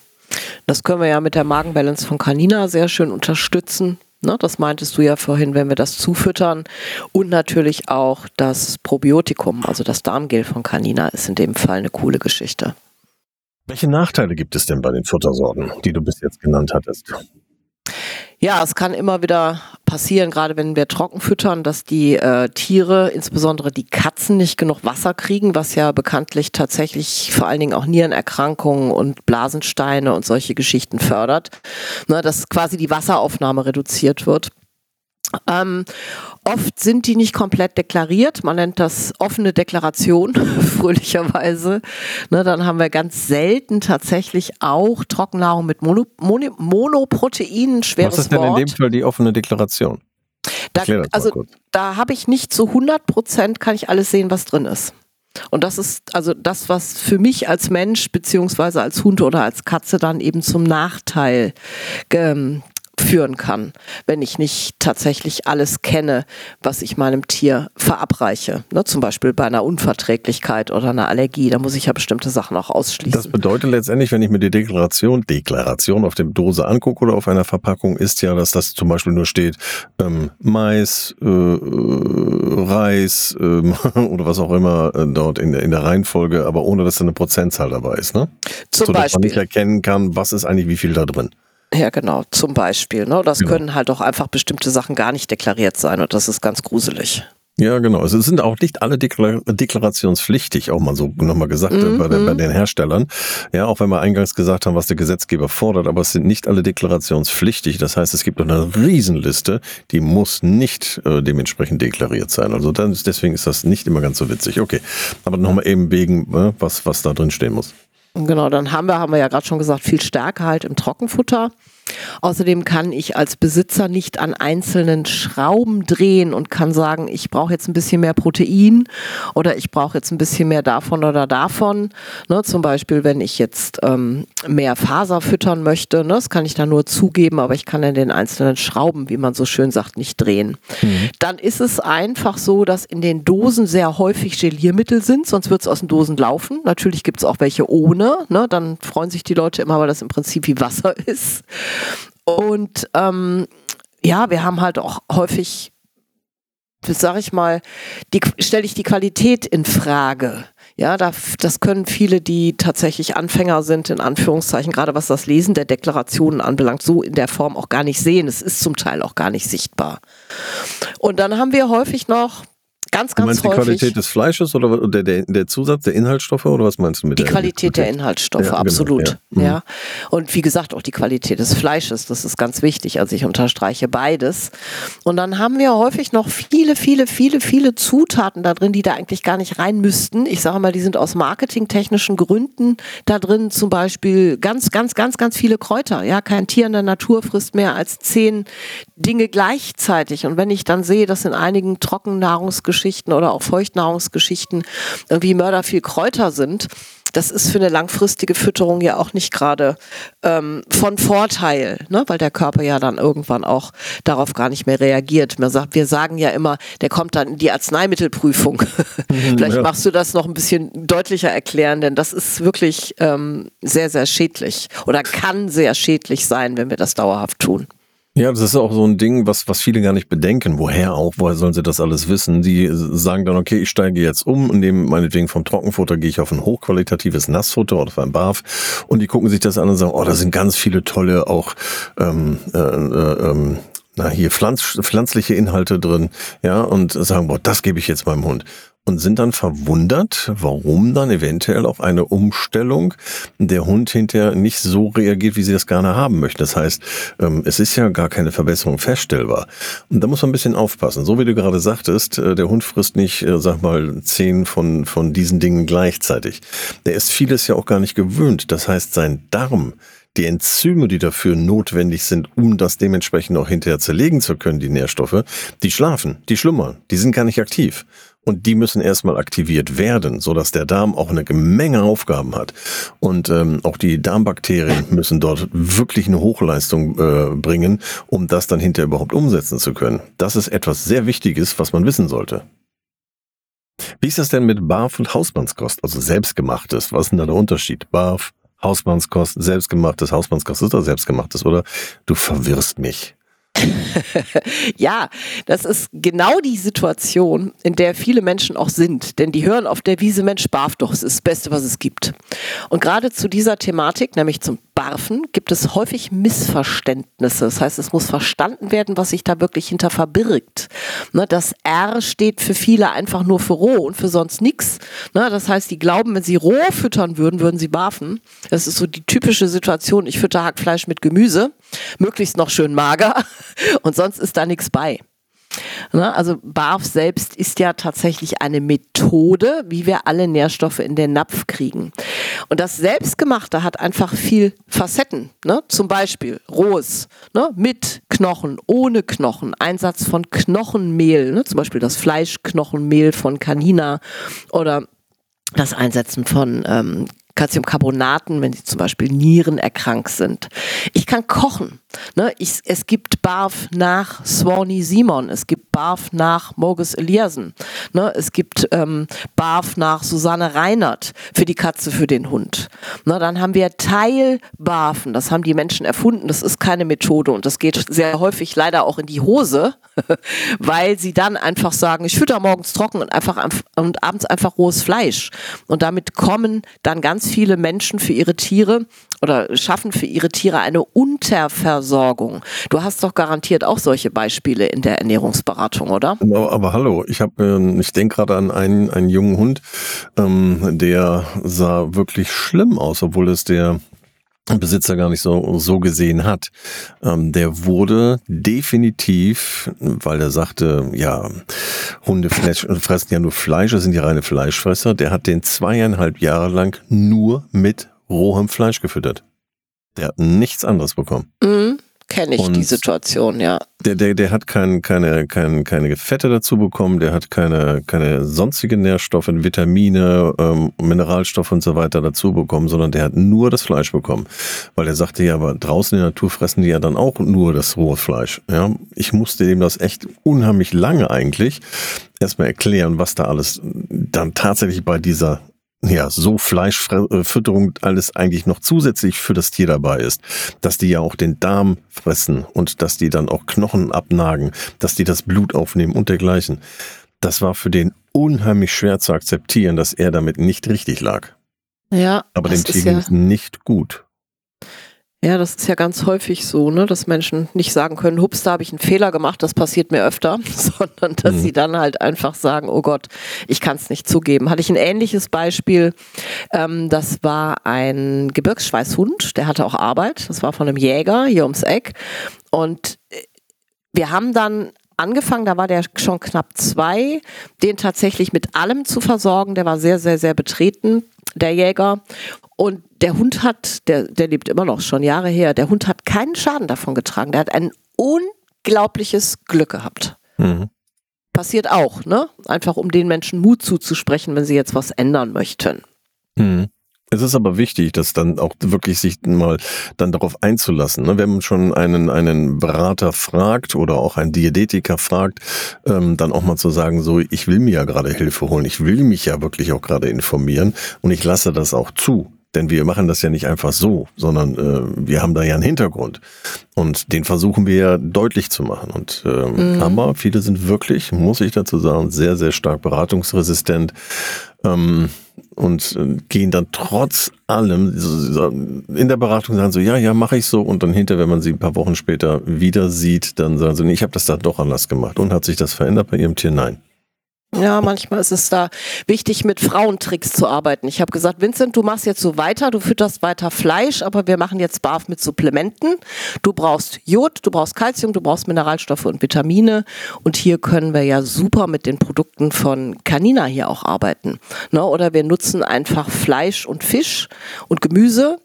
Das können wir ja mit der Magenbalance von Canina sehr schön unterstützen. Ne, das meintest du ja vorhin, wenn wir das zufüttern. Und natürlich auch das Probiotikum, also das Darmgel von Canina, ist in dem Fall eine coole Geschichte. Welche Nachteile gibt es denn bei den Futtersorten, die du bis jetzt genannt hattest? Ja, es kann immer wieder passieren, gerade wenn wir trocken füttern, dass die äh, Tiere, insbesondere die Katzen, nicht genug Wasser kriegen, was ja bekanntlich tatsächlich vor allen Dingen auch Nierenerkrankungen und Blasensteine und solche Geschichten fördert. Ne, dass quasi die Wasseraufnahme reduziert wird. Ähm, oft sind die nicht komplett deklariert. Man nennt das offene Deklaration, fröhlicherweise. Ne, dann haben wir ganz selten tatsächlich auch Trockennahrung mit Mono, Mono, Monoproteinen. Schweres Was ist denn Wort. in dem Fall die offene Deklaration? Da, also da habe ich nicht zu 100 Prozent, kann ich alles sehen, was drin ist. Und das ist also das, was für mich als Mensch beziehungsweise als Hund oder als Katze dann eben zum Nachteil ähm, führen kann, wenn ich nicht tatsächlich alles kenne, was ich meinem Tier verabreiche. Ne, zum Beispiel bei einer Unverträglichkeit oder einer Allergie, da muss ich ja bestimmte Sachen auch ausschließen. Das bedeutet letztendlich, wenn ich mir die Deklaration, Deklaration auf dem Dose angucke oder auf einer Verpackung, ist ja, dass das zum Beispiel nur steht ähm, Mais, äh, Reis äh, oder was auch immer äh, dort in, in der Reihenfolge, aber ohne dass da eine Prozentzahl dabei ist. Ne? Zum so, Beispiel. man nicht erkennen kann, was ist eigentlich wie viel da drin. Ja, genau, zum Beispiel. Ne? Das genau. können halt auch einfach bestimmte Sachen gar nicht deklariert sein und das ist ganz gruselig. Ja, genau. Also es sind auch nicht alle Deklar deklarationspflichtig, auch mal so nochmal gesagt mm bei, den, bei, den Herstellern. Ja, auch wenn wir eingangs gesagt haben, was der Gesetzgeber fordert, aber es sind nicht alle deklarationspflichtig. Das heißt, es gibt eine Riesenliste, die muss nicht äh, dementsprechend deklariert sein. Also dann, deswegen ist das nicht immer ganz so witzig. Okay, aber nochmal eben wegen, äh, was, was da drin stehen muss. Genau, dann haben wir, haben wir ja gerade schon gesagt, viel Stärke halt im Trockenfutter. Außerdem kann ich als Besitzer nicht an einzelnen Schrauben drehen und kann sagen, ich brauche jetzt ein bisschen mehr Protein oder ich brauche jetzt ein bisschen mehr davon oder davon. Ne, zum Beispiel, wenn ich jetzt ähm, mehr Faser füttern möchte, ne, das kann ich da nur zugeben, aber ich kann in den einzelnen Schrauben, wie man so schön sagt, nicht drehen. Mhm. Dann ist es einfach so, dass in den Dosen sehr häufig Geliermittel sind, sonst wird es aus den Dosen laufen. Natürlich gibt es auch welche ohne. Ne, dann freuen sich die Leute immer, weil das im Prinzip wie Wasser ist. Und ähm, ja, wir haben halt auch häufig, sag ich mal, stelle ich die Qualität in Frage. Ja, da, das können viele, die tatsächlich Anfänger sind, in Anführungszeichen, gerade was das Lesen der Deklarationen anbelangt, so in der Form auch gar nicht sehen. Es ist zum Teil auch gar nicht sichtbar. Und dann haben wir häufig noch Ganz, ganz du meinst häufig. die Qualität des Fleisches oder der, der, der Zusatz, der Inhaltsstoffe oder was meinst du mit die der Qualität der Inhaltsstoffe, ja, genau, absolut. Genau, ja. Mhm. ja. Und wie gesagt, auch die Qualität des Fleisches, das ist ganz wichtig. Also ich unterstreiche beides. Und dann haben wir häufig noch viele, viele, viele, viele Zutaten da drin, die da eigentlich gar nicht rein müssten. Ich sage mal, die sind aus marketingtechnischen Gründen da drin. Zum Beispiel ganz, ganz, ganz, ganz viele Kräuter. Ja, kein Tier in der Natur frisst mehr als zehn Dinge gleichzeitig. Und wenn ich dann sehe, dass in einigen Trockennahrungsgeschichten Nahrungsgeschichten oder auch Feuchtnahrungsgeschichten irgendwie Mörder viel Kräuter sind, das ist für eine langfristige Fütterung ja auch nicht gerade ähm, von Vorteil, ne? weil der Körper ja dann irgendwann auch darauf gar nicht mehr reagiert. Man sagt, wir sagen ja immer, der kommt dann in die Arzneimittelprüfung. Mhm, Vielleicht ja. machst du das noch ein bisschen deutlicher erklären, denn das ist wirklich ähm, sehr, sehr schädlich oder kann sehr schädlich sein, wenn wir das dauerhaft tun. Ja, das ist auch so ein Ding, was, was viele gar nicht bedenken. Woher auch? Woher sollen sie das alles wissen? Die sagen dann, okay, ich steige jetzt um und nehme meinetwegen vom Trockenfutter gehe ich auf ein hochqualitatives Nassfutter oder auf ein BAF und die gucken sich das an und sagen, oh, da sind ganz viele tolle auch ähm, äh, äh, ähm, na hier pflanz, pflanzliche Inhalte drin, ja, und sagen, boah, das gebe ich jetzt meinem Hund und sind dann verwundert, warum dann eventuell auf eine Umstellung der Hund hinterher nicht so reagiert, wie sie das gerne haben möchte. Das heißt, ähm, es ist ja gar keine Verbesserung feststellbar. Und da muss man ein bisschen aufpassen. So wie du gerade sagtest, äh, der Hund frisst nicht, äh, sag mal, zehn von, von diesen Dingen gleichzeitig. Der ist vieles ja auch gar nicht gewöhnt. Das heißt, sein Darm, die Enzyme, die dafür notwendig sind, um das dementsprechend auch hinterher zerlegen zu können, die Nährstoffe, die schlafen, die schlummern, die sind gar nicht aktiv. Und die müssen erstmal aktiviert werden, so dass der Darm auch eine Menge Aufgaben hat. Und ähm, auch die Darmbakterien müssen dort wirklich eine Hochleistung äh, bringen, um das dann hinterher überhaupt umsetzen zu können. Das ist etwas sehr Wichtiges, was man wissen sollte. Wie ist das denn mit Barf und Hausmannskost, also selbstgemachtes? Was ist denn da der Unterschied? Barf, Hausmannskost, selbstgemachtes, Hausmannskost ist doch selbstgemachtes, oder? Du verwirrst mich. ja, das ist genau die Situation, in der viele Menschen auch sind. Denn die hören auf der Wiese, Mensch, barf doch, es ist das Beste, was es gibt. Und gerade zu dieser Thematik, nämlich zum Barfen, gibt es häufig Missverständnisse. Das heißt, es muss verstanden werden, was sich da wirklich hinter verbirgt. Ne, das R steht für viele einfach nur für roh und für sonst nichts. Ne, das heißt, die glauben, wenn sie roh füttern würden, würden sie barfen. Das ist so die typische Situation, ich fütter Hackfleisch mit Gemüse, möglichst noch schön mager und sonst ist da nichts bei. Ne? Also BARF selbst ist ja tatsächlich eine Methode, wie wir alle Nährstoffe in den Napf kriegen. Und das Selbstgemachte hat einfach viel Facetten. Ne? Zum Beispiel rohes, ne? mit Knochen, ohne Knochen, Einsatz von Knochenmehl, ne? zum Beispiel das Fleischknochenmehl von Canina oder das Einsetzen von ähm, Calciumcarbonaten, wenn sie zum Beispiel Nieren erkrankt sind. Ich kann kochen. Ne? Ich, es gibt Barf nach Swanee Simon, es gibt Barf nach Morgus Eliassen, ne? es gibt ähm, Barf nach Susanne Reinert für die Katze, für den Hund. Ne? Dann haben wir Teilbarfen, das haben die Menschen erfunden, das ist keine Methode und das geht sehr häufig leider auch in die Hose, weil sie dann einfach sagen, ich fütter morgens trocken und einfach und abends einfach rohes Fleisch. Und damit kommen dann ganz viele Menschen für ihre Tiere oder schaffen für ihre Tiere eine Unterversorgung. Du hast doch garantiert auch solche Beispiele in der Ernährungsberatung, oder? Aber, aber hallo, ich habe, ähm, ich denke gerade an einen, einen jungen Hund, ähm, der sah wirklich schlimm aus, obwohl es der Besitzer gar nicht so, so gesehen hat. Ähm, der wurde definitiv, weil er sagte, ja, Hunde fressen ja nur Fleisch, das sind ja reine Fleischfresser, der hat den zweieinhalb Jahre lang nur mit rohem Fleisch gefüttert. Der hat nichts anderes bekommen. Mhm. Kenne ich und die Situation, ja. Der, der, der hat kein, keine, kein, keine Fette dazu bekommen, der hat keine, keine sonstigen Nährstoffe, Vitamine, ähm, Mineralstoffe und so weiter dazu bekommen, sondern der hat nur das Fleisch bekommen. Weil er sagte, ja, aber draußen in der Natur fressen die ja dann auch nur das rohe Fleisch. Ja, ich musste dem das echt unheimlich lange eigentlich erstmal erklären, was da alles dann tatsächlich bei dieser ja, so Fleischfütterung alles eigentlich noch zusätzlich für das Tier dabei ist, dass die ja auch den Darm fressen und dass die dann auch Knochen abnagen, dass die das Blut aufnehmen und dergleichen. Das war für den unheimlich schwer zu akzeptieren, dass er damit nicht richtig lag. Ja. Aber dem Tier ging es nicht gut. Ja, das ist ja ganz häufig so, ne, dass Menschen nicht sagen können, hups, da habe ich einen Fehler gemacht, das passiert mir öfter, sondern dass mhm. sie dann halt einfach sagen, oh Gott, ich kann es nicht zugeben. Hatte ich ein ähnliches Beispiel, ähm, das war ein Gebirgsschweißhund, der hatte auch Arbeit, das war von einem Jäger hier ums Eck und äh, wir haben dann angefangen, da war der schon knapp zwei, den tatsächlich mit allem zu versorgen. Der war sehr, sehr, sehr betreten, der Jäger. Und der Hund hat, der, der lebt immer noch schon Jahre her, der Hund hat keinen Schaden davon getragen. Der hat ein unglaubliches Glück gehabt. Mhm. Passiert auch, ne? Einfach um den Menschen Mut zuzusprechen, wenn sie jetzt was ändern möchten. Mhm. Es ist aber wichtig, dass dann auch wirklich sich mal dann darauf einzulassen. Ne? Wenn man schon einen, einen Berater fragt oder auch einen Diätetiker fragt, ähm, dann auch mal zu sagen, so, ich will mir ja gerade Hilfe holen, ich will mich ja wirklich auch gerade informieren und ich lasse das auch zu Denn wir machen das ja nicht einfach so, sondern äh, wir haben da ja einen Hintergrund. Und den versuchen wir ja deutlich zu machen. Und ähm, mhm. aber viele sind wirklich, muss ich dazu sagen, sehr, sehr stark beratungsresistent. Ähm, und äh, gehen dann trotz allem in der Beratung sagen so, ja, ja, mache ich so und dann hinter, wenn man sie ein paar Wochen später wieder sieht, dann sagen sie, nee, ich habe das da doch anders gemacht und hat sich das verändert bei ihrem Tier? Nein. Ja, manchmal ist es da wichtig, mit Frauentricks zu arbeiten. Ich habe gesagt, Vincent, du machst jetzt so weiter, du fütterst weiter Fleisch, aber wir machen jetzt BAF mit Supplementen. Du brauchst Jod, du brauchst Kalzium, du brauchst Mineralstoffe und Vitamine. Und hier können wir ja super mit den Produkten von Canina hier auch arbeiten. Ne? Oder wir nutzen einfach Fleisch und Fisch und Gemüse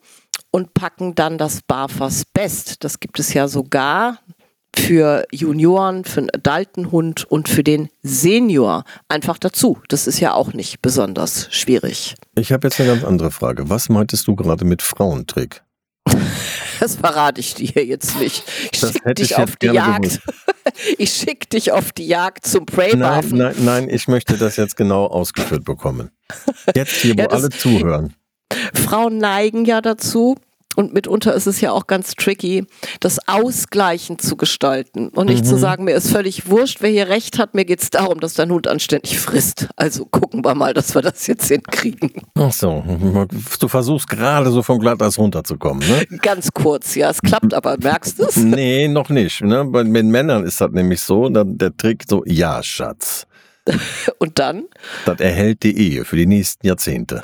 und packen dann das BAFAS Best. Das gibt es ja sogar für Junioren, für einen adulten Hund und für den Senior einfach dazu. Das ist ja auch nicht besonders schwierig. Ich habe jetzt eine ganz andere Frage. Was meintest du gerade mit Frauentrick? Das verrate ich dir jetzt nicht. Ich schicke dich auf die Jagd. ich schicke dich auf die Jagd zum Prey nein, nein, nein, ich möchte das jetzt genau ausgeführt bekommen. Jetzt hier, wo ja, alle zuhören. Frauen neigen ja dazu, und mitunter ist es ja auch ganz tricky, das ausgleichend zu gestalten und nicht mhm. zu sagen, mir ist völlig wurscht, wer hier recht hat, mir geht es darum, dass dein Hund anständig frisst. Also gucken wir mal, dass wir das jetzt hinkriegen. Ach so, du versuchst gerade so vom Glatteis runterzukommen, ne? Ganz kurz, ja, es klappt aber, merkst du es? Nee, noch nicht. Ne? Bei den Männern ist das nämlich so, der Trick so, ja, Schatz. Und dann? Das erhält die Ehe für die nächsten Jahrzehnte.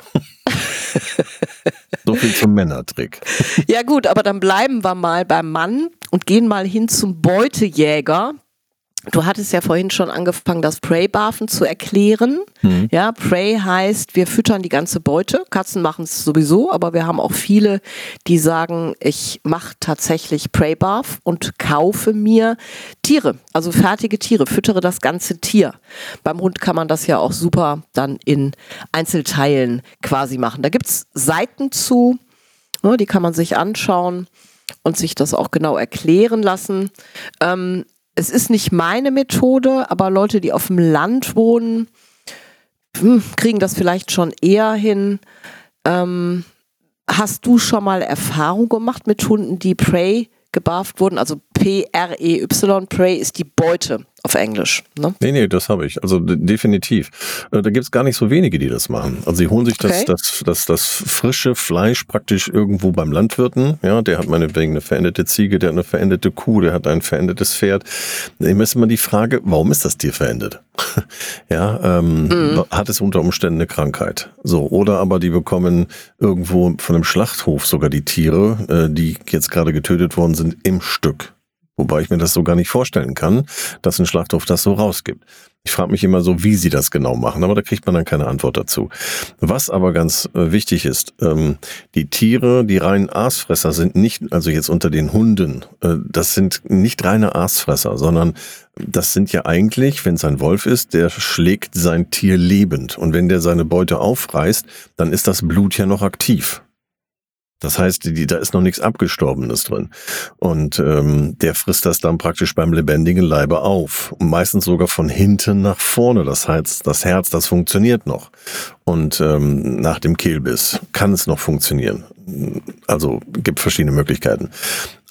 so viel zum Männertrick. Ja gut, aber dann bleiben wir mal beim Mann und gehen mal hin zum Beutejäger. Du hattest ja vorhin schon angefangen, das Prey-Barfen zu erklären. Mhm. Ja, Prey heißt, wir füttern die ganze Beute. Katzen machen es sowieso, aber wir haben auch viele, die sagen, ich mache tatsächlich Prey-Barf und kaufe mir Tiere, also fertige Tiere, füttere das ganze Tier. Beim Hund kann man das ja auch super dann in Einzelteilen quasi machen. Da gibt es Seiten zu, ne, die kann man sich anschauen und sich das auch genau erklären lassen. Ähm, es ist nicht meine Methode, aber Leute, die auf dem Land wohnen, hm, kriegen das vielleicht schon eher hin. Ähm, hast du schon mal Erfahrung gemacht mit Hunden, die Prey gebarft wurden? Also P-R-E-Y, Prey ist die Beute auf Englisch. Ne? Nee, nee, das habe ich. Also definitiv. Äh, da gibt es gar nicht so wenige, die das machen. Also sie holen sich okay. das, das, das, das frische Fleisch praktisch irgendwo beim Landwirten. Ja, der hat meinetwegen eine veränderte Ziege, der hat eine veränderte Kuh, der hat ein verändertes Pferd. Immer ist immer die Frage, warum ist das Tier verändert? ja, ähm, mhm. hat es unter Umständen eine Krankheit? So, oder aber die bekommen irgendwo von einem Schlachthof sogar die Tiere, äh, die jetzt gerade getötet worden sind, im Stück. Wobei ich mir das so gar nicht vorstellen kann, dass ein Schlachthof das so rausgibt. Ich frage mich immer so, wie sie das genau machen, aber da kriegt man dann keine Antwort dazu. Was aber ganz äh, wichtig ist, ähm, die Tiere, die reinen Aasfresser sind nicht, also jetzt unter den Hunden, äh, das sind nicht reine Aasfresser, sondern das sind ja eigentlich, wenn es ein Wolf ist, der schlägt sein Tier lebend. Und wenn der seine Beute aufreißt, dann ist das Blut ja noch aktiv. Das heißt, die, da ist noch nichts Abgestorbenes drin. Und ähm, der frisst das dann praktisch beim lebendigen Leibe auf. Meistens sogar von hinten nach vorne. Das heißt, das Herz, das funktioniert noch. Und ähm, nach dem Kehlbiss kann es noch funktionieren. Also gibt verschiedene Möglichkeiten.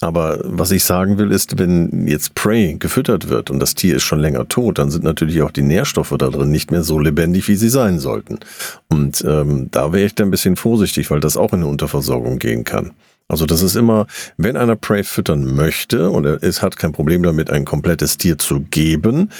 Aber was ich sagen will, ist, wenn jetzt Prey gefüttert wird und das Tier ist schon länger tot, dann sind natürlich auch die Nährstoffe da drin nicht mehr so lebendig, wie sie sein sollten. Und ähm, da wäre ich dann ein bisschen vorsichtig, weil das auch in eine Unterversorgung gehen kann. Also das ist immer, wenn einer Prey füttern möchte und ist, hat kein Problem damit, ein komplettes Tier zu geben,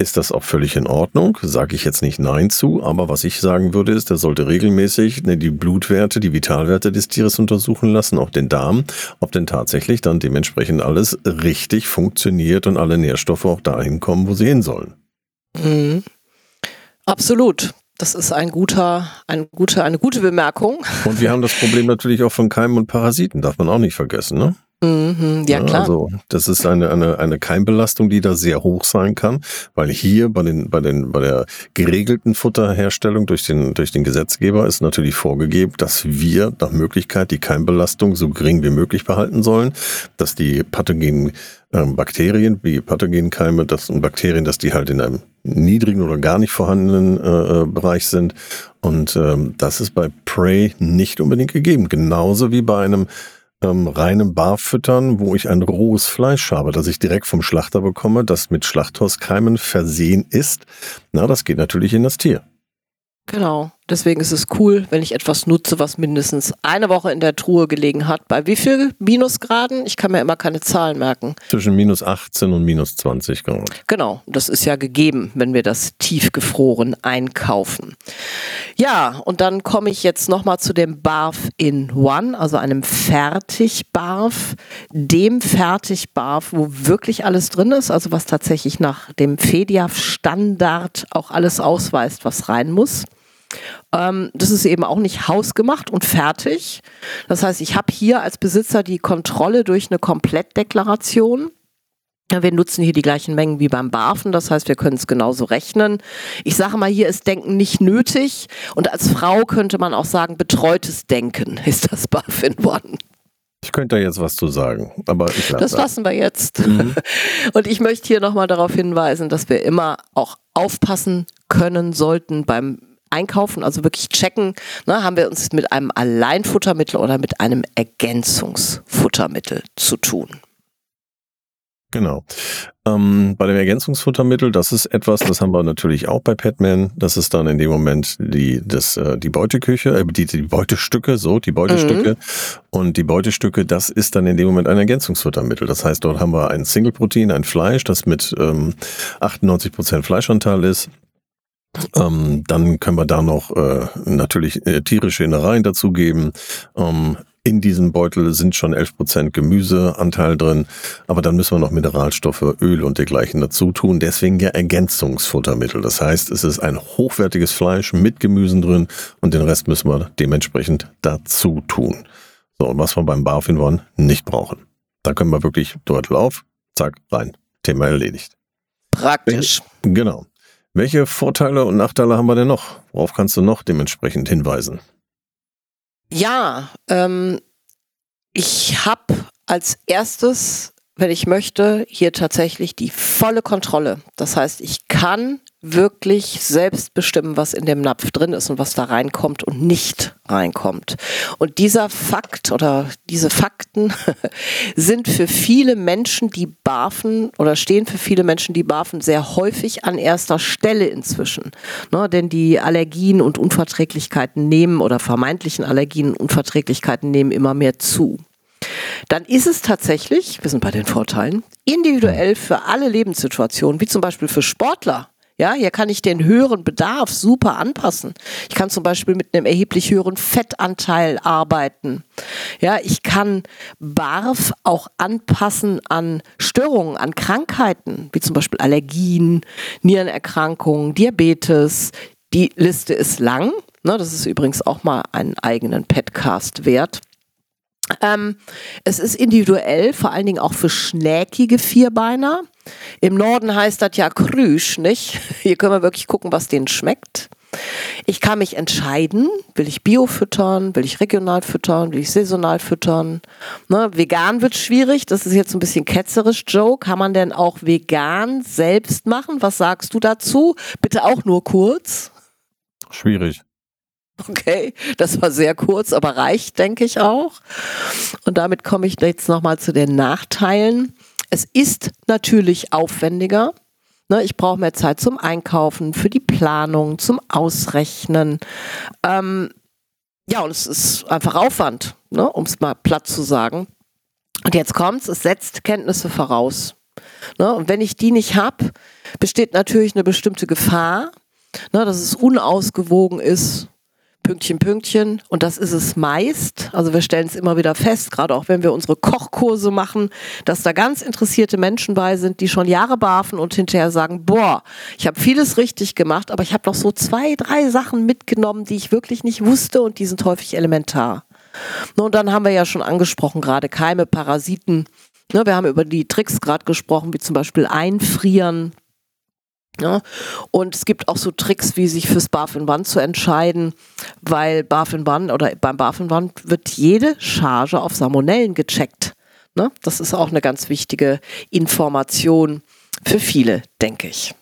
ist das auch völlig in Ordnung. Sage ich jetzt nicht Nein zu, aber was ich sagen würde, ist, er sollte regelmäßig ne, die Blutwerte, die Vitalwerte des Tieres untersuchen lassen, auch den Darm, ob denn tatsächlich dann dementsprechend alles richtig funktioniert und alle Nährstoffe auch dahin kommen, wo sie hin sollen. Mhm. Absolut. Das ist ein guter, ein guter, eine gute Bemerkung. Und wir haben das Problem natürlich auch von Keimen und Parasiten, darf man auch nicht vergessen, ne? Mhm, ja, klar. Also das ist eine, eine, eine Keimbelastung, die da sehr hoch sein kann, weil hier bei den, bei den, bei der geregelten Futterherstellung durch den, durch den Gesetzgeber ist natürlich vorgegeben, dass wir nach Möglichkeit die Keimbelastung so gering wie möglich behalten sollen, dass die pathogenen ähm, Bakterien, wie Pathogenkeime, das und Bakterien, dass die halt in einem niedrigen oder gar nicht vorhandenen äh, äh, Bereich sind. Und ähm, das ist bei Prey nicht unbedingt gegeben. Genauso wie bei einem ähm, reinem Barfüttern, wo ich ein rohes Fleisch habe, das ich direkt vom Schlachter bekomme, das mit Schlachthauskeimen versehen ist. Na, das geht natürlich in das Tier. Genau. Deswegen ist es cool, wenn ich etwas nutze, was mindestens eine Woche in der Truhe gelegen hat. Bei wie viel Minusgraden? Ich kann mir immer keine Zahlen merken. Zwischen minus 18 und minus 20 Grad. Genau, das ist ja gegeben, wenn wir das tiefgefroren einkaufen. Ja, und dann komme ich jetzt nochmal zu dem Barf in One, also einem Fertigbarf, dem Fertigbarf, wo wirklich alles drin ist, also was tatsächlich nach dem FEDIAF-Standard auch alles ausweist, was rein muss. Ähm, das ist eben auch nicht hausgemacht und fertig. Das heißt, ich habe hier als Besitzer die Kontrolle durch eine Komplettdeklaration. Wir nutzen hier die gleichen Mengen wie beim BAFen, das heißt, wir können es genauso rechnen. Ich sage mal, hier ist Denken nicht nötig und als Frau könnte man auch sagen, betreutes Denken ist das BAFin One. Ich könnte da jetzt was zu sagen, aber ich lasse das. lassen wir jetzt. Mhm. Und ich möchte hier nochmal darauf hinweisen, dass wir immer auch aufpassen können sollten beim einkaufen, also wirklich checken, ne, haben wir uns mit einem Alleinfuttermittel oder mit einem Ergänzungsfuttermittel zu tun. Genau. Ähm, bei dem Ergänzungsfuttermittel, das ist etwas, das haben wir natürlich auch bei Petman. Das ist dann in dem Moment die, das, äh, die Beuteküche, äh, die, die Beutestücke, so, die Beutestücke. Mhm. Und die Beutestücke, das ist dann in dem Moment ein Ergänzungsfuttermittel. Das heißt, dort haben wir ein Single-Protein, ein Fleisch, das mit ähm, 98 Prozent Fleischanteil ist. Ähm, dann können wir da noch äh, natürlich äh, tierische Innereien dazugeben. Ähm, in diesem Beutel sind schon 11% Gemüseanteil drin, aber dann müssen wir noch Mineralstoffe, Öl und dergleichen dazu tun. Deswegen ja Ergänzungsfuttermittel. Das heißt, es ist ein hochwertiges Fleisch mit Gemüsen drin und den Rest müssen wir dementsprechend dazu tun. So, und was wir beim Barfin One nicht brauchen. Da können wir wirklich Beutel auf, zack, rein. Thema erledigt. Praktisch. Genau. Welche Vorteile und Nachteile haben wir denn noch? Worauf kannst du noch dementsprechend hinweisen? Ja, ähm, ich habe als erstes, wenn ich möchte, hier tatsächlich die volle Kontrolle. Das heißt, ich kann wirklich selbst bestimmen, was in dem Napf drin ist und was da reinkommt und nicht reinkommt. Und dieser Fakt oder diese Fakten sind für viele Menschen, die barfen oder stehen für viele Menschen, die barfen, sehr häufig an erster Stelle inzwischen. Ne, denn die Allergien und Unverträglichkeiten nehmen oder vermeintlichen Allergien und Unverträglichkeiten nehmen immer mehr zu dann ist es tatsächlich, wir sind bei den Vorteilen, individuell für alle Lebenssituationen, wie zum Beispiel für Sportler, ja, hier kann ich den höheren Bedarf super anpassen. Ich kann zum Beispiel mit einem erheblich höheren Fettanteil arbeiten. Ja, ich kann BARF auch anpassen an Störungen, an Krankheiten, wie zum Beispiel Allergien, Nierenerkrankungen, Diabetes. Die Liste ist lang. Ne, das ist übrigens auch mal einen eigenen Podcast wert. Ähm, es ist individuell, vor allen Dingen auch für schnäckige Vierbeiner. Im Norden heißt das ja Krüsch, nicht? Hier können wir wirklich gucken, was denen schmeckt. Ich kann mich entscheiden, will ich Bio füttern, will ich regional füttern, will ich saisonal füttern. Ne, vegan wird schwierig, das ist jetzt ein bisschen ketzerisch, Joe. Kann man denn auch vegan selbst machen? Was sagst du dazu? Bitte auch nur kurz. Schwierig. Okay, das war sehr kurz, aber reicht, denke ich auch. Und damit komme ich jetzt nochmal zu den Nachteilen. Es ist natürlich aufwendiger. Ne, ich brauche mehr Zeit zum Einkaufen, für die Planung, zum Ausrechnen. Ähm, ja, und es ist einfach Aufwand, ne, um es mal platt zu sagen. Und jetzt kommt's, es setzt Kenntnisse voraus. Ne, und wenn ich die nicht habe, besteht natürlich eine bestimmte Gefahr, ne, dass es unausgewogen ist Pünktchen, Pünktchen. Und das ist es meist. Also wir stellen es immer wieder fest, gerade auch wenn wir unsere Kochkurse machen, dass da ganz interessierte Menschen bei sind, die schon Jahre barfen und hinterher sagen, boah, ich habe vieles richtig gemacht, aber ich habe noch so zwei, drei Sachen mitgenommen, die ich wirklich nicht wusste und die sind häufig elementar. Und dann haben wir ja schon angesprochen, gerade Keime, Parasiten. Wir haben über die Tricks gerade gesprochen, wie zum Beispiel Einfrieren. Ja, und es gibt auch so Tricks, wie sich fürs Barf in Wand zu entscheiden, weil Barf in Wand oder beim Barf in Wand wird jede Charge auf Salmonellen gecheckt. Ne? Das ist auch eine ganz wichtige Information für viele, denke ich.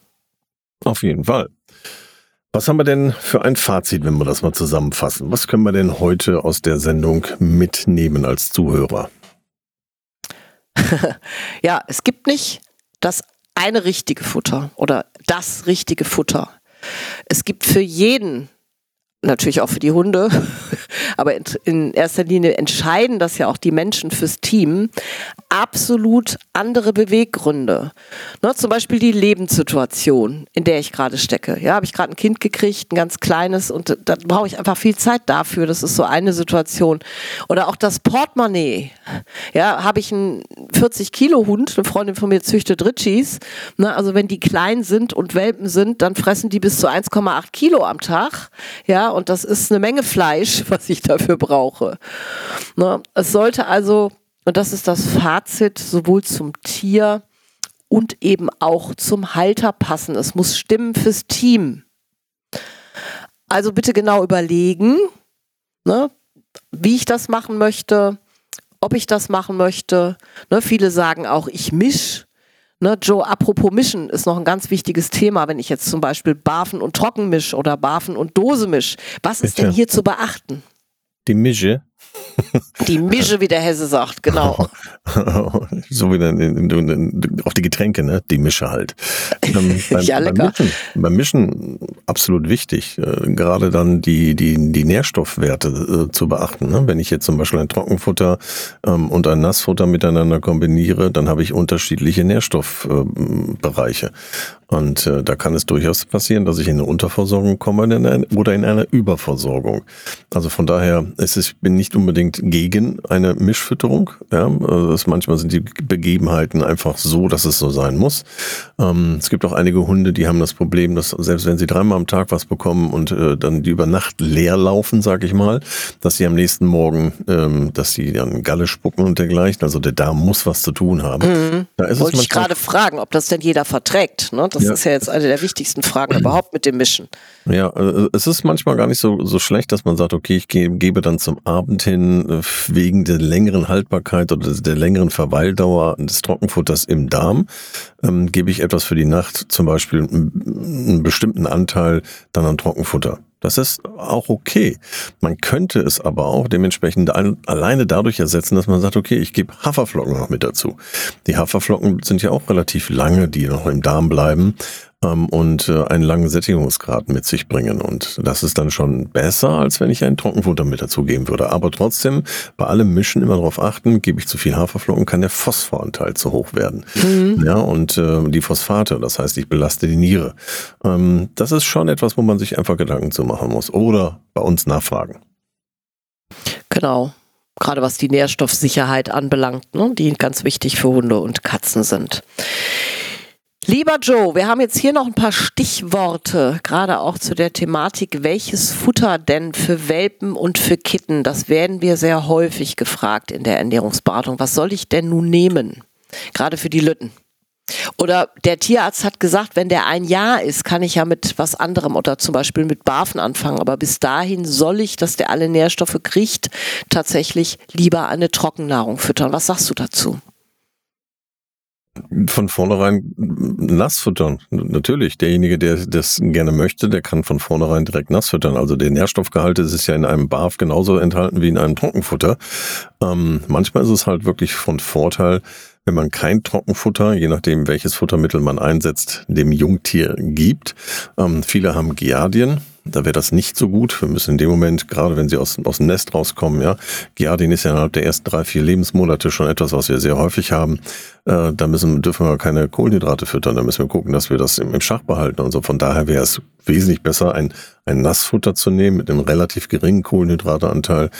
Auf jeden Fall. Was haben wir denn für ein Fazit, wenn wir das mal zusammenfassen? Was können wir denn heute aus der Sendung mitnehmen als Zuhörer? ja, es gibt nicht das eine richtige Futter oder das richtige Futter. Es gibt für jeden natürlich auch für die Hunde, aber in, erster Linie entscheiden das ja auch die Menschen fürs Team, absolut andere Beweggründe. Ne, zum Beispiel die Lebenssituation, in der ich gerade stecke. Ja, habe ich gerade ein Kind gekriegt, ein ganz kleines, und da brauche ich einfach viel Zeit dafür. Das ist so eine Situation. Oder auch das Portemonnaie. Ja, habe ich einen 40 Kilo Hund, eine Freundin von mir züchtet Ritchies. Ne, also wenn die klein sind und Welpen sind, dann fressen die bis zu 1,8 Kilo am Tag. Ja, und das ist eine Menge Fleisch, was ich dafür brauche. Ne? Es sollte also, und das ist das Fazit, sowohl zum Tier und eben auch zum Halter passen. Es muss stimmen fürs Team. Also bitte genau überlegen, ne, wie ich das machen möchte, ob ich das machen möchte. Ne, viele sagen auch, ich misch. Ne, Joe, apropos Mischen ist noch ein ganz wichtiges Thema, wenn ich jetzt zum Beispiel Barfen und Trocken misch oder Barfen und Dose misch. Was ist denn hier zu beachten? Die Mische die Mische, wie der Hesse sagt, genau. so wie dann auch die Getränke, ne? Die Mische halt. Ähm, beim, ja, lecker. Beim Mischen, beim Mischen absolut wichtig, äh, gerade dann die, die, die Nährstoffwerte äh, zu beachten. Ne? Wenn ich jetzt zum Beispiel ein Trockenfutter ähm, und ein Nassfutter miteinander kombiniere, dann habe ich unterschiedliche Nährstoffbereiche. Äh, und äh, da kann es durchaus passieren, dass ich in eine Unterversorgung komme in eine, oder in eine Überversorgung. Also von daher ist es, bin nicht unbedingt gegen eine Mischfütterung. Ja, also manchmal sind die Begebenheiten einfach so, dass es so sein muss. Ähm, es gibt auch einige Hunde, die haben das Problem, dass selbst wenn sie dreimal am Tag was bekommen und äh, dann die über Nacht leer laufen, sag ich mal, dass sie am nächsten Morgen, ähm, dass sie dann Galle spucken und dergleichen. Also der Darm muss was zu tun haben. Mhm. Da ist Wollte ich gerade fragen, ob das denn jeder verträgt. Ne? Das ja. ist ja jetzt eine der wichtigsten Fragen überhaupt mit dem Mischen. Ja, äh, es ist manchmal gar nicht so, so schlecht, dass man sagt, okay, ich gebe dann zum Abend hin äh, wegen der längeren Haltbarkeit oder der längeren Verweildauer des Trockenfutters im Darm, ähm, gebe ich etwas für die Nacht, zum Beispiel einen bestimmten Anteil dann an Trockenfutter. Das ist auch okay. Man könnte es aber auch dementsprechend alleine dadurch ersetzen, dass man sagt, okay, ich gebe Haferflocken noch mit dazu. Die Haferflocken sind ja auch relativ lange, die noch im Darm bleiben ähm, und äh, einen langen Sättigungsgrad mit sich bringen. Und das ist dann schon besser, als wenn ich ein Trockenfutter mit dazugeben würde. Aber trotzdem, bei allem Mischen immer darauf achten, gebe ich zu viel Haferflocken, kann der Phosphoranteil zu hoch werden. Mhm. Ja, und äh, die Phosphate, das heißt, ich belaste die Niere. Ähm, das ist schon etwas, wo man sich einfach Gedanken zu machen muss. Oder bei uns nachfragen. Genau gerade was die Nährstoffsicherheit anbelangt, ne, die ganz wichtig für Hunde und Katzen sind. Lieber Joe, wir haben jetzt hier noch ein paar Stichworte, gerade auch zu der Thematik, welches Futter denn für Welpen und für Kitten? Das werden wir sehr häufig gefragt in der Ernährungsberatung. Was soll ich denn nun nehmen? Gerade für die Lütten. Oder der Tierarzt hat gesagt, wenn der ein Jahr ist, kann ich ja mit was anderem oder zum Beispiel mit Barfen anfangen. Aber bis dahin soll ich, dass der alle Nährstoffe kriegt, tatsächlich lieber eine Trockennahrung füttern. Was sagst du dazu? Von vornherein nass füttern. Natürlich, derjenige, der das gerne möchte, der kann von vornherein direkt nass füttern. Also der Nährstoffgehalt ist ja in einem Barf genauso enthalten wie in einem Trockenfutter. Ähm, manchmal ist es halt wirklich von Vorteil, wenn man kein Trockenfutter, je nachdem welches Futtermittel man einsetzt, dem Jungtier gibt. Ähm, viele haben Giardien. Da wäre das nicht so gut. Wir müssen in dem Moment, gerade wenn sie aus, aus dem Nest rauskommen, ja, Giardin ist ja innerhalb der ersten drei, vier Lebensmonate schon etwas, was wir sehr häufig haben. Äh, da müssen, dürfen wir keine Kohlenhydrate füttern. Da müssen wir gucken, dass wir das im, im Schach behalten und so. Von daher wäre es wesentlich besser, ein, ein Nassfutter zu nehmen mit einem relativ geringen Kohlenhydrateanteil,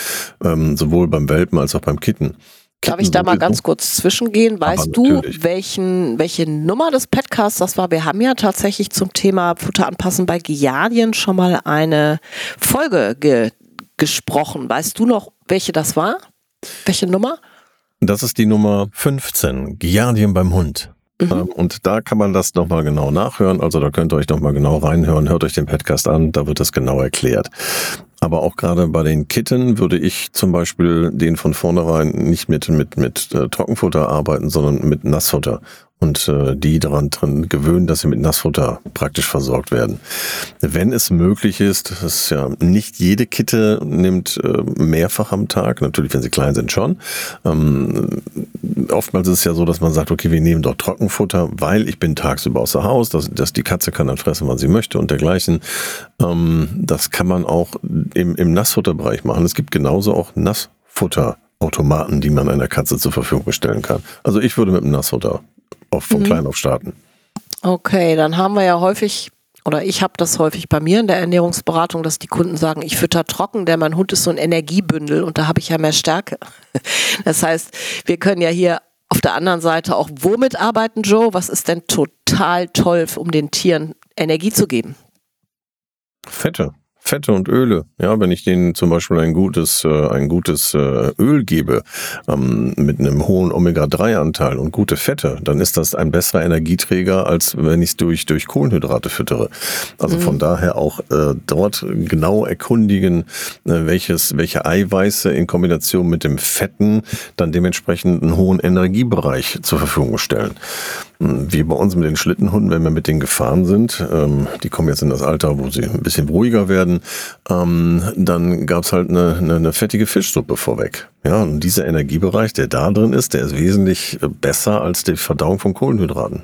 ähm, sowohl beim Welpen als auch beim Kitten. Darf ich da mal ganz kurz zwischengehen? Weißt du, welchen, welche Nummer des Podcasts das war? Wir haben ja tatsächlich zum Thema Futter anpassen bei Giardien schon mal eine Folge ge gesprochen. Weißt du noch, welche das war? Welche Nummer? Das ist die Nummer 15, Giardien beim Hund. Mhm. Ähm, und da kann man das nochmal genau nachhören. Also da könnt ihr euch nochmal genau reinhören. Hört euch den Podcast an, da wird das genau erklärt. Aber auch gerade bei den Kitten würde ich zum Beispiel den von vornherein nicht mit, mit, mit äh, Trockenfutter arbeiten, sondern mit Nassfutter und äh, die daran drin gewöhnen, dass sie mit Nassfutter praktisch versorgt werden. Wenn es möglich ist, das ist ja nicht jede Kitte nimmt äh, mehrfach am Tag, natürlich wenn sie klein sind schon. Ähm, oftmals ist es ja so, dass man sagt, okay, wir nehmen dort Trockenfutter, weil ich bin tagsüber außer Haus, dass, dass die Katze kann dann fressen, wann sie möchte und dergleichen. Ähm, das kann man auch im, im Nassfutterbereich machen. Es gibt genauso auch Nassfutterautomaten, die man einer Katze zur Verfügung stellen kann. Also ich würde mit dem Nassfutter auf, von mhm. klein auf starten. Okay, dann haben wir ja häufig, oder ich habe das häufig bei mir in der Ernährungsberatung, dass die Kunden sagen, ich fütter trocken, der mein Hund ist so ein Energiebündel und da habe ich ja mehr Stärke. Das heißt, wir können ja hier auf der anderen Seite auch womit arbeiten, Joe? Was ist denn total toll, um den Tieren Energie zu geben? Fette. Fette und Öle. Ja, wenn ich denen zum Beispiel ein gutes, äh, ein gutes äh, Öl gebe ähm, mit einem hohen Omega-3-Anteil und gute Fette, dann ist das ein besserer Energieträger, als wenn ich es durch, durch Kohlenhydrate füttere. Also mhm. von daher auch äh, dort genau erkundigen, äh, welches, welche Eiweiße in Kombination mit dem Fetten dann dementsprechend einen hohen Energiebereich zur Verfügung stellen wie bei uns mit den Schlittenhunden, wenn wir mit denen gefahren sind, ähm, die kommen jetzt in das Alter, wo sie ein bisschen ruhiger werden, ähm, dann gab's halt eine, eine, eine fettige Fischsuppe vorweg. Ja, und dieser Energiebereich, der da drin ist, der ist wesentlich besser als die Verdauung von Kohlenhydraten.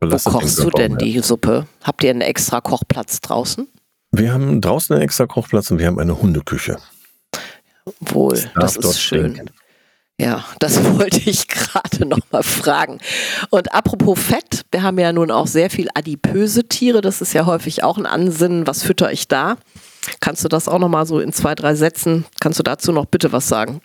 Wo kochst du denn die Suppe? Habt ihr einen extra Kochplatz draußen? Wir haben draußen einen extra Kochplatz und wir haben eine Hundeküche. Wohl, das, das ist schön. Stinken. Ja, das wollte ich gerade noch mal fragen. Und apropos Fett, wir haben ja nun auch sehr viel adipöse Tiere. Das ist ja häufig auch ein Ansinnen. Was fütter ich da? Kannst du das auch noch mal so in zwei, drei Sätzen? Kannst du dazu noch bitte was sagen?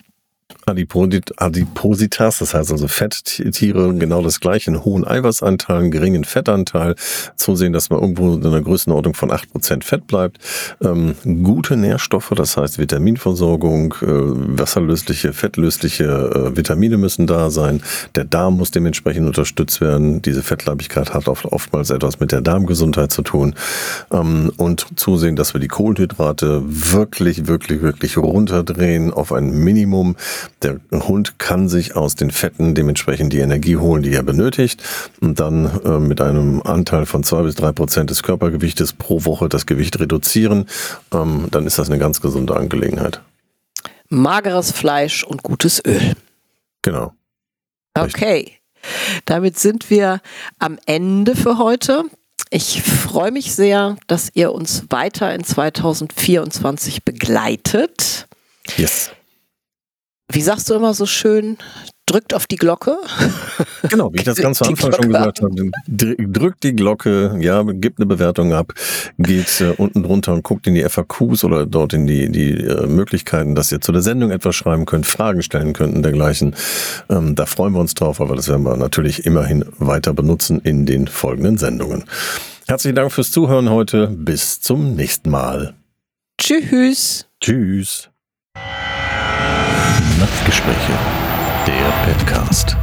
Adipositas, das heißt also Fetttiere, genau das gleiche, einen hohen Eiweißanteil, einen geringen Fettanteil, zusehen, dass man irgendwo in einer Größenordnung von 8% Fett bleibt, ähm, gute Nährstoffe, das heißt Vitaminversorgung, äh, wasserlösliche, fettlösliche äh, Vitamine müssen da sein, der Darm muss dementsprechend unterstützt werden, diese Fettleibigkeit hat oft, oftmals etwas mit der Darmgesundheit zu tun. Ähm, und zusehen, dass wir die Kohlenhydrate wirklich, wirklich, wirklich runterdrehen auf ein Minimum, der Hund kann sich aus den Fetten dementsprechend die Energie holen, die er benötigt und dann äh, mit einem Anteil von zwei bis drei Prozent des Körpergewichtes pro Woche das Gewicht reduzieren. Ähm, dann ist das eine ganz gesunde Angelegenheit. Mageres Fleisch und gutes Öl. Genau. Okay. Damit sind wir am Ende für heute. Ich freue mich sehr, dass ihr uns weiter in 2024 begleitet. Yes wie sagst du immer so schön, drückt auf die Glocke. Genau, wie ich das ganz am Anfang Glocke schon gesagt habe. Drückt die Glocke, ja, gibt eine Bewertung ab, geht äh, unten drunter und guckt in die FAQs oder dort in die, die äh, Möglichkeiten, dass ihr zu der Sendung etwas schreiben könnt, Fragen stellen könnt und dergleichen. Ähm, da freuen wir uns drauf, aber das werden wir natürlich immerhin weiter benutzen in den folgenden Sendungen. Herzlichen Dank fürs Zuhören heute. Bis zum nächsten Mal. Tschüss. Tschüss. Nachtgespräche, der Podcast.